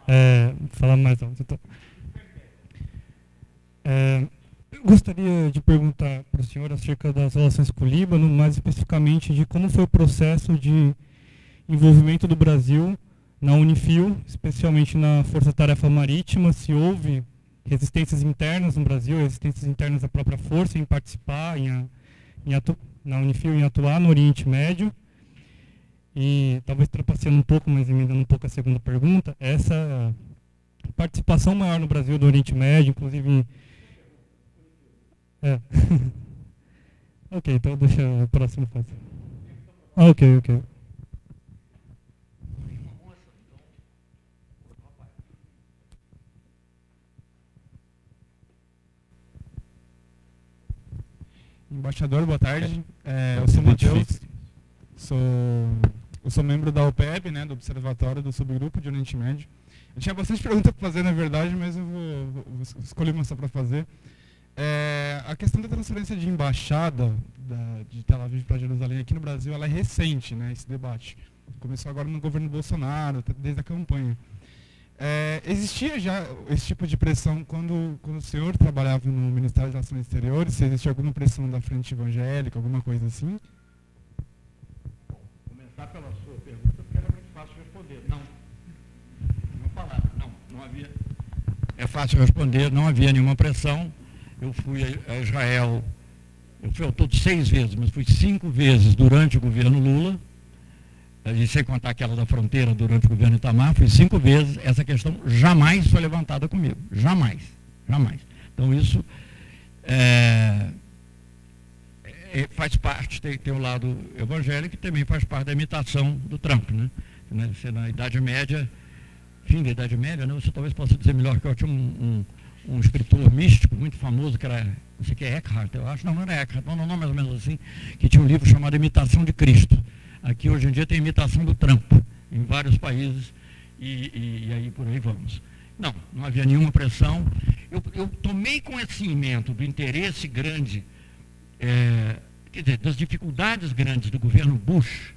É, falar mais alto. Então. É, gostaria de perguntar para o senhor acerca das relações com o Líbano, mais especificamente de como foi o processo de envolvimento do Brasil na Unifil, especialmente na Força Tarefa Marítima, se houve resistências internas no Brasil, resistências internas da própria força em participar, em, em atu, na Unifil, em atuar no Oriente Médio. E talvez trapaceando um pouco, mas emendando um pouco a segunda pergunta, essa participação maior no Brasil do Oriente Médio, inclusive é. ok, então deixa o próximo fazer. Ah, ok, ok. Embaixador, boa tarde. É, eu sou Matheus, sou, eu sou membro da OPEB, né, do Observatório do Subgrupo de Oriente Médio. Eu tinha bastante pergunta para fazer, na verdade, mas eu vou, vou, escolher uma só para fazer. É, a questão da transferência de embaixada da, de Tel Aviv para Jerusalém aqui no Brasil, ela é recente, né, esse debate. Começou agora no governo Bolsonaro, desde a campanha. É, existia já esse tipo de pressão quando, quando o senhor trabalhava no Ministério das Relações Exteriores? Se existia alguma pressão da frente evangélica, alguma coisa assim? Bom, começar pela É fácil responder, não havia nenhuma pressão eu fui a Israel, eu fui ao todo seis vezes, mas fui cinco vezes durante o governo Lula, e sem contar aquela da fronteira durante o governo Itamar, fui cinco vezes, essa questão jamais foi levantada comigo, jamais, jamais. Então isso é, é, faz parte, tem, tem o lado evangélico e também faz parte da imitação do Trump, né? Na Idade Média, fim da Idade Média, né? você talvez possa dizer melhor que eu tinha um, um um escritor místico muito famoso, que era, não sei que é Eckhart, eu acho, não, não era Eckhart, não, não, não, mais ou menos assim, que tinha um livro chamado Imitação de Cristo. Aqui hoje em dia tem imitação do Trump, em vários países, e, e, e aí por aí vamos. Não, não havia nenhuma pressão. Eu, eu tomei conhecimento do interesse grande, é, quer dizer, das dificuldades grandes do governo Bush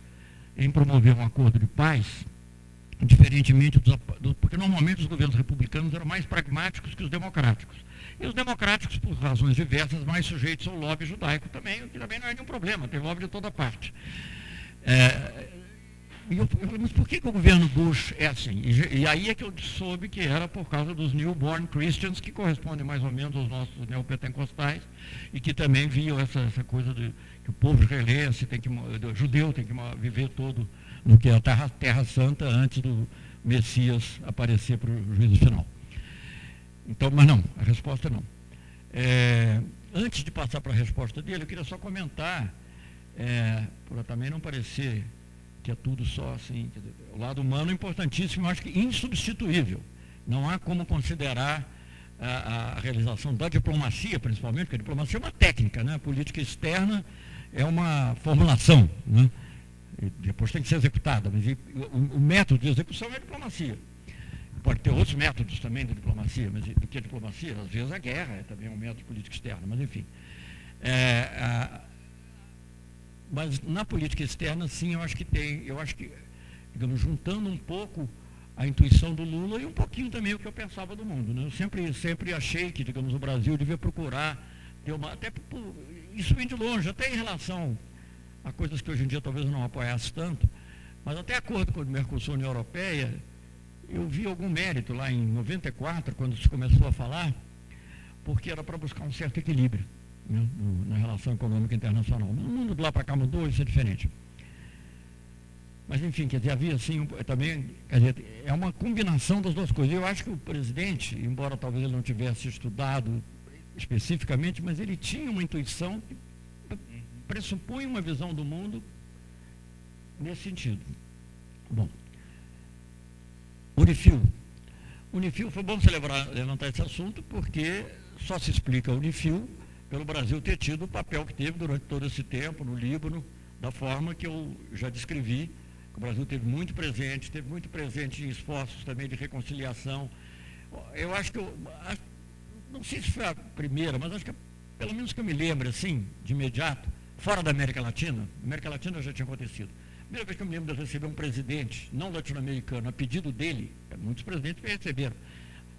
em promover um acordo de paz, diferentemente dos, do, porque normalmente os governos republicanos eram mais pragmáticos que os democráticos. E os democráticos, por razões diversas, mais sujeitos ao lobby judaico também, o que também não é nenhum problema, tem lobby de toda parte. É, e eu, eu falei, mas por que, que, o governo Bush é assim? E, e, aí é que eu soube que era por causa dos newborn Christians, que correspondem mais ou menos aos nossos neopentecostais, e que também viam essa, essa coisa de que o povo israelense tem que, judeu tem que viver todo no que é a terra, terra Santa antes do Messias aparecer para o juízo final. Então, mas não, a resposta não. É, antes de passar para a resposta dele, eu queria só comentar, é, para também não parecer que é tudo só assim, dizer, o lado humano é importantíssimo, acho que insubstituível. Não há como considerar a, a, realização da diplomacia, principalmente, porque a diplomacia é uma técnica, né? a política externa é uma formulação. Né? Depois tem que ser executada, mas o, método de execução é a diplomacia. Pode ter outros métodos também de diplomacia, mas do que a diplomacia? Às vezes a guerra é também um método político externo, mas enfim. É, a, mas na política externa, sim, eu acho que tem, eu acho que, digamos, juntando um pouco a intuição do Lula e um pouquinho também o que eu pensava do mundo. Né? Eu sempre, sempre achei que, digamos, o Brasil devia procurar ter uma. Até isso vem de longe, até em relação a coisas que hoje em dia talvez não apoiasse tanto, mas até acordo com o Mercosul União Europeia, eu vi algum mérito lá em 94, quando se começou a falar, porque era para buscar um certo equilíbrio né, na relação econômica internacional. No mundo de lá para cá mudou, isso é diferente. Mas, enfim, quer dizer, havia assim, também, quer dizer, é uma combinação das duas coisas. Eu acho que o presidente, embora talvez ele não tivesse estudado especificamente, mas ele tinha uma intuição pressupõe uma visão do mundo nesse sentido. Bom, Unifil. Unifil, foi bom você levantar esse assunto, porque só se explica Unifil pelo Brasil ter tido o papel que teve durante todo esse tempo no Líbano, da forma que eu já descrevi. O Brasil teve muito presente, teve muito presente em esforços também de reconciliação. Eu acho que, eu, não sei se foi a primeira, mas acho que, pelo menos que eu me lembro, assim, de imediato, fora da América Latina, América Latina já tinha acontecido, primeira vez que eu me lembro de receber um presidente não latino-americano, a pedido dele, muitos presidentes me receberam,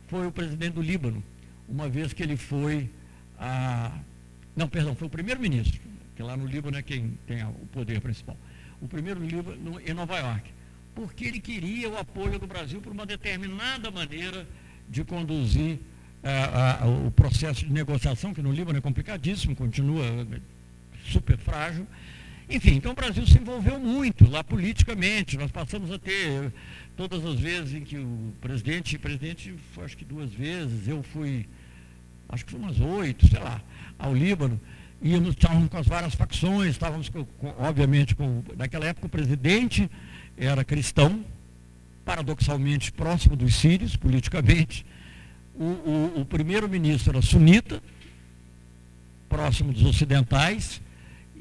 foi o presidente do Líbano, uma vez que ele foi a. Não, perdão, foi o primeiro-ministro, que lá no Líbano é quem tem o poder principal. O primeiro Líbano em Nova York. Porque ele queria o apoio do Brasil por uma determinada maneira de conduzir a, o processo de negociação, que no Líbano é complicadíssimo, continua super frágil. Enfim, então o Brasil se envolveu muito lá politicamente. Nós passamos a ter todas as vezes em que o presidente, presidente foi acho que duas vezes, eu fui, acho que foi umas oito, sei lá, ao Líbano. Íamos, estávamos com as várias facções, estávamos, com, obviamente, com, naquela época o presidente era cristão, paradoxalmente próximo dos sírios, politicamente. O, o, o primeiro-ministro era sunita, próximo dos ocidentais,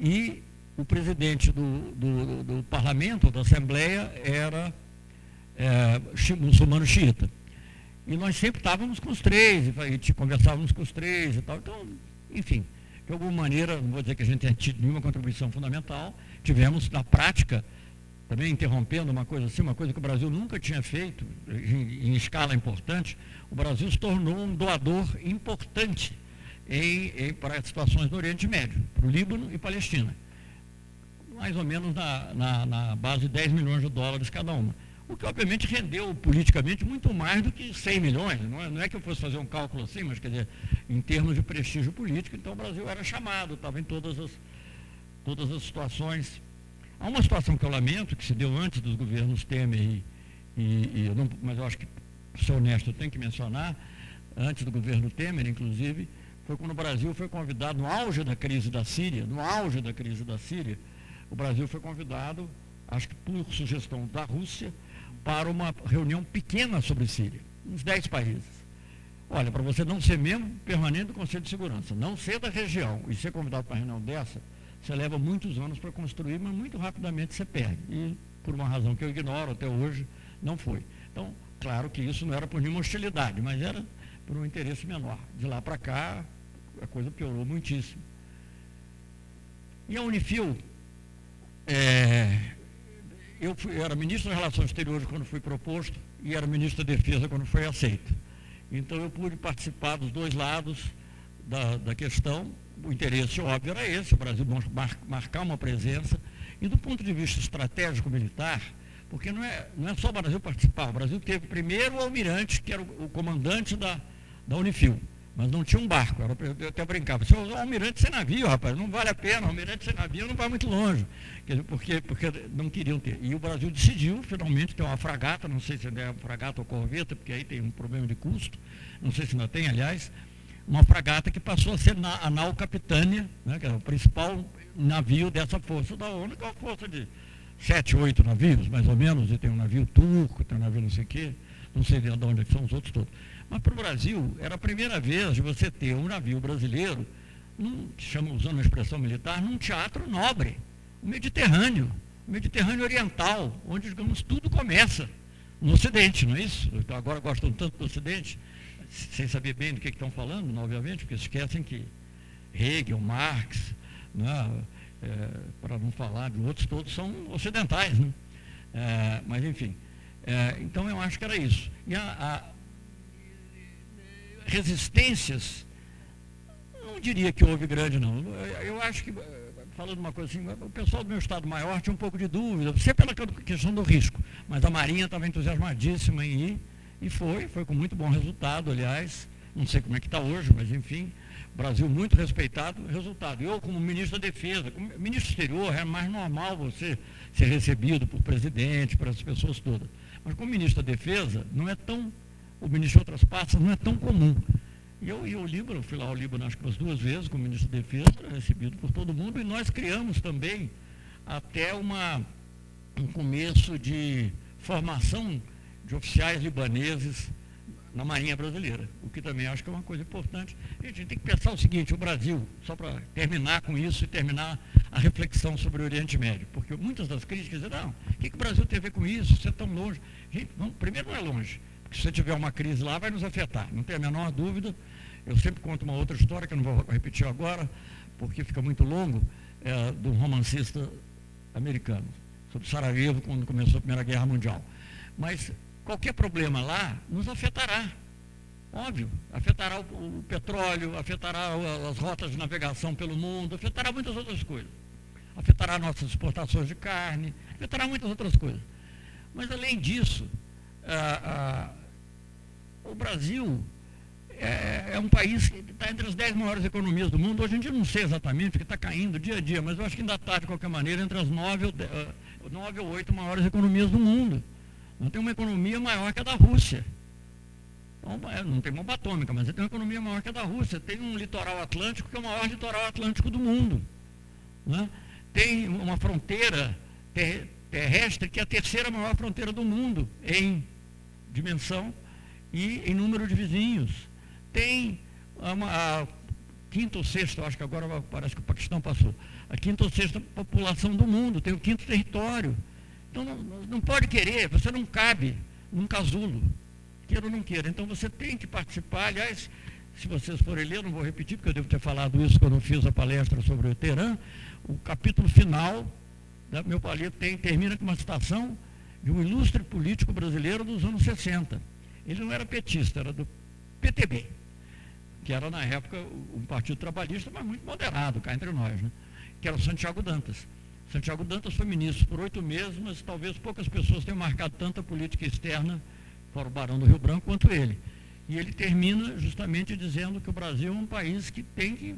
e o presidente do, do, do parlamento, da Assembleia, era é, muçulmano xiita. E nós sempre estávamos com os três, e, conversávamos com os três e tal. Então, enfim, de alguma maneira, não vou dizer que a gente tenha tido nenhuma contribuição fundamental, tivemos na prática, também interrompendo uma coisa assim, uma coisa que o Brasil nunca tinha feito, em, em escala importante, o Brasil se tornou um doador importante em, em, para situações no Oriente Médio, para o Líbano e Palestina mais ou menos na, na, na, base de 10 milhões de dólares cada uma. O que obviamente rendeu politicamente muito mais do que 100 milhões. Não é, não é que eu fosse fazer um cálculo assim, mas quer dizer, em termos de prestígio político, então o Brasil era chamado, estava em todas as, todas as situações. Há uma situação que eu lamento, que se deu antes dos governos Temer e, e, e eu não, mas eu acho que, ser honesto, eu tenho que mencionar, antes do governo Temer, inclusive, foi quando o Brasil foi convidado no auge da crise da Síria, no auge da crise da Síria, o Brasil foi convidado, acho que por sugestão da Rússia, para uma reunião pequena sobre Síria, uns 10 países. Olha, para você não ser membro permanente do Conselho de Segurança, não ser da região e ser convidado para uma reunião dessa, você leva muitos anos para construir, mas muito rapidamente você perde. E, por uma razão que eu ignoro até hoje, não foi. Então, claro que isso não era por nenhuma hostilidade, mas era por um interesse menor. De lá para cá, a coisa piorou muitíssimo. E a Unifil é, eu, fui, eu era ministro das Relações Exteriores quando fui proposto e era ministro da Defesa quando foi aceito. Então eu pude participar dos dois lados da, da questão. O interesse óbvio era esse, o Brasil mar, marcar uma presença. E do ponto de vista estratégico militar, porque não é, não é só o Brasil participar, o Brasil teve primeiro o almirante, que era o, o comandante da, da Unifil mas não tinha um barco. Eu até brincava, se o almirante sem navio, rapaz, não vale a pena, o almirante sem navio não vai muito longe, porque, porque não queriam ter. E o Brasil decidiu, finalmente, ter uma fragata, não sei se é fragata ou corveta, porque aí tem um problema de custo, não sei se ainda tem, aliás, uma fragata que passou a ser na, a nau capitânia, né, que é o principal navio dessa força da ONU, que é uma força de sete, oito navios, mais ou menos, e tem um navio turco, tem um navio não sei o quê, não sei de onde são os outros todos. Mas para o Brasil, era a primeira vez de você ter um navio brasileiro, num, chama, usando a expressão militar, num teatro nobre, o Mediterrâneo, o Mediterrâneo Oriental, onde, digamos, tudo começa, no Ocidente, não é isso? Agora gostam tanto do Ocidente, sem saber bem do que, que estão falando, obviamente, porque esquecem que Hegel, Marx, né, é, para não falar de outros, todos são ocidentais. Né? É, mas, enfim, é, então eu acho que era isso. E a, a resistências, não diria que houve grande, não. Eu acho que, falando uma coisa assim, o pessoal do meu Estado Maior tinha um pouco de dúvida, sempre pela questão do risco, mas a Marinha estava entusiasmadíssima em ir, e foi, foi com muito bom resultado, aliás, não sei como é que está hoje, mas enfim, Brasil muito respeitado, resultado. Eu, como ministro da Defesa, como ministro exterior, é mais normal você ser recebido por presidente, para as pessoas todas. Mas como ministro da Defesa, não é tão o ministro de outras pastas não é tão comum. E eu ia ao Líbano, fui lá ao Líbano acho que umas duas vezes como ministro da Defesa, recebido por todo mundo, e nós criamos também até uma, um começo de formação de oficiais libaneses na Marinha Brasileira, o que também acho que é uma coisa importante. a gente tem que pensar o seguinte, o Brasil, só para terminar com isso e terminar a reflexão sobre o Oriente Médio, porque muitas das críticas dizem, não, o que, que o Brasil tem a ver com isso? Você é tão longe. Gente, primeiro não é longe se tiver uma crise lá, vai nos afetar, não tem a menor dúvida. Eu sempre conto uma outra história, que eu não vou repetir agora, porque fica muito longo, é, de um romancista americano. sobre Sarajevo quando começou a Primeira Guerra Mundial. Mas qualquer problema lá nos afetará. Óbvio, afetará o, o petróleo, afetará as rotas de navegação pelo mundo, afetará muitas outras coisas. Afetará nossas exportações de carne, afetará muitas outras coisas. Mas além disso, o Brasil é, é, um país que está entre as 10 maiores economias do mundo. Hoje em dia não sei exatamente, porque está caindo dia a dia, mas eu acho que ainda está, de qualquer maneira, entre as 9 ou, 9 ou 8 maiores economias do mundo. Não tem uma economia maior que a da Rússia. Então, é, não tem bomba atômica, mas tem uma economia maior que a da Rússia. Tem um litoral atlântico que é o maior litoral atlântico do mundo. Né? Tem uma fronteira terrestre que é a terceira maior fronteira do mundo em dimensão e em número de vizinhos. Tem uma, a quinta ou sexta, acho que agora parece que o Paquistão passou, a quinta ou sexta população do mundo, tem o quinto território. Então não, não pode querer, você não cabe num casulo, queira ou não queira. Então você tem que participar, aliás, se vocês forem ler, não vou repetir, porque eu devo ter falado isso quando fiz a palestra sobre o Teherã, o capítulo final da meu palito tem, termina com uma citação de um ilustre político brasileiro dos anos 60. Ele não era petista, era do PTB, que era na época um partido trabalhista, mas muito moderado, cá entre nós, né? que era o Santiago Dantas. Santiago Dantas foi ministro por oito meses, mas talvez poucas pessoas tenham marcado tanta política externa, fora o Barão do Rio Branco, quanto ele. E ele termina justamente dizendo que o Brasil é um país que tem que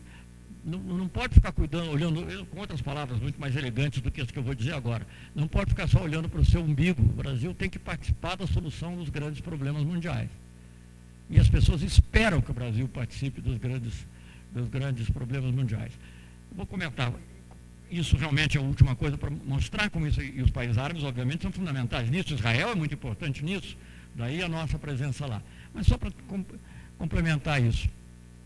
não, não, pode ficar cuidando, olhando, com outras palavras muito mais elegantes do que as que eu vou dizer agora, não pode ficar só olhando para o seu umbigo. O Brasil tem que participar da solução dos grandes problemas mundiais. E as pessoas esperam que o Brasil participe dos grandes, dos grandes problemas mundiais. vou comentar. Isso realmente é a última coisa para mostrar como isso, e os países árabes, obviamente, são fundamentais nisso. Israel é muito importante nisso, daí a nossa presença lá. Mas só para complementar isso.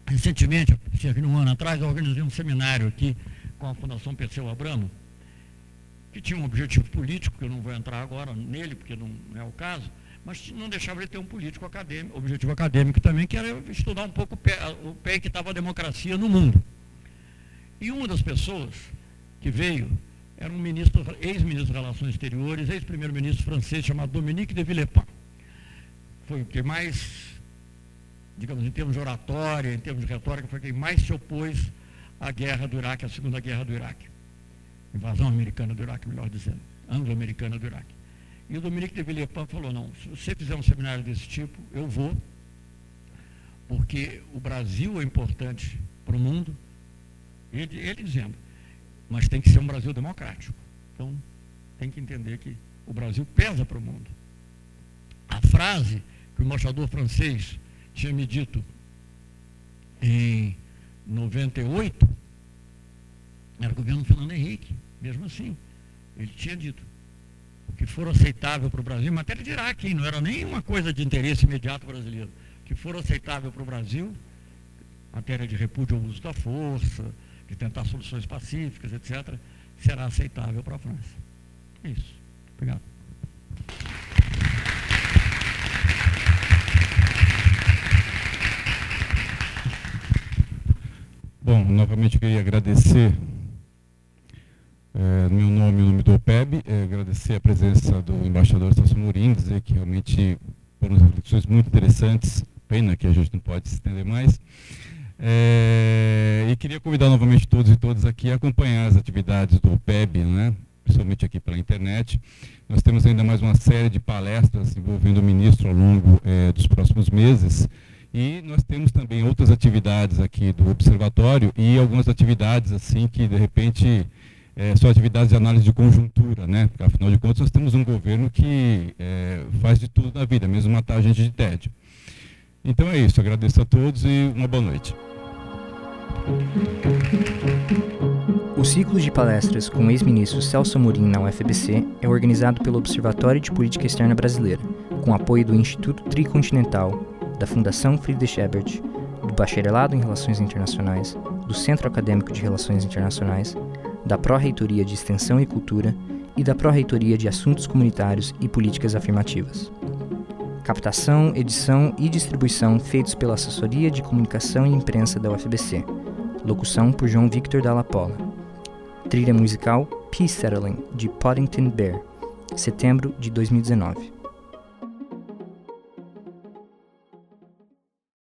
Recentemente, cerca de um ano atrás, eu organizei um seminário aqui com a Fundação Perseu Abramo, que tinha um objetivo político, que eu não vou entrar agora nele, porque não é o caso, mas não deixava de ter um político acadêmico, objetivo acadêmico também, que era estudar um pouco o pé, o pé que estava a democracia no mundo. E uma das pessoas que veio era um ministro, ex-ministro de Relações Exteriores, ex-primeiro-ministro francês, chamado Dominique de Villepin. Foi o que mais digamos, em termos de oratória, em termos de retórica, foi quem mais se opôs à guerra do Iraque, à segunda guerra do Iraque. Invasão americana do Iraque, melhor dizendo. Anglo-americana do Iraque. E o Dominique de Villepin falou, não, se você fizer um seminário desse tipo, eu vou, porque o Brasil é importante para o mundo. Ele, ele dizendo, mas tem que ser um Brasil democrático. Então, tem que entender que o Brasil pesa para o mundo. A frase que o embaixador francês tinha me dito em 98, era o governo Fernando Henrique, mesmo assim. Ele tinha dito o que for aceitável para o Brasil, em matéria de Iraque, não era nem uma coisa de interesse imediato brasileiro, o que for aceitável para o Brasil, matéria de repúdio ao uso da força, de tentar soluções pacíficas, etc., será aceitável para a França. É isso. Obrigado. Bom, novamente eu queria agradecer, é, meu nome e o nome do OPEB, é, agradecer a presença do embaixador Celso Mourinho, dizer que realmente foram reflexões muito interessantes, pena que a gente não pode se estender mais. É, e queria convidar novamente todos e todas aqui a acompanhar as atividades do OPEB, né, principalmente aqui pela internet. Nós temos ainda mais uma série de palestras envolvendo o ministro ao longo é, dos próximos meses, e nós temos também outras atividades aqui do observatório e algumas atividades assim que de repente é, são atividades de análise de conjuntura, né? Porque, afinal de contas nós temos um governo que é, faz de tudo na vida, mesmo matar a gente de tédio. Então é isso, agradeço a todos e uma boa noite. O ciclo de palestras com o ex-ministro Celso Amorim na UFBC é organizado pelo Observatório de Política Externa Brasileira, com apoio do Instituto Tricontinental da Fundação Friedrich Ebert, do Bacharelado em Relações Internacionais, do Centro Acadêmico de Relações Internacionais, da Pró-Reitoria de Extensão e Cultura e da Pró-Reitoria de Assuntos Comunitários e Políticas Afirmativas. Captação, edição e distribuição feitos pela Assessoria de Comunicação e Imprensa da UFBC. Locução por João Victor Dalla Pola. Trilha musical Peace Settling, de Poddington Bear, setembro de 2019.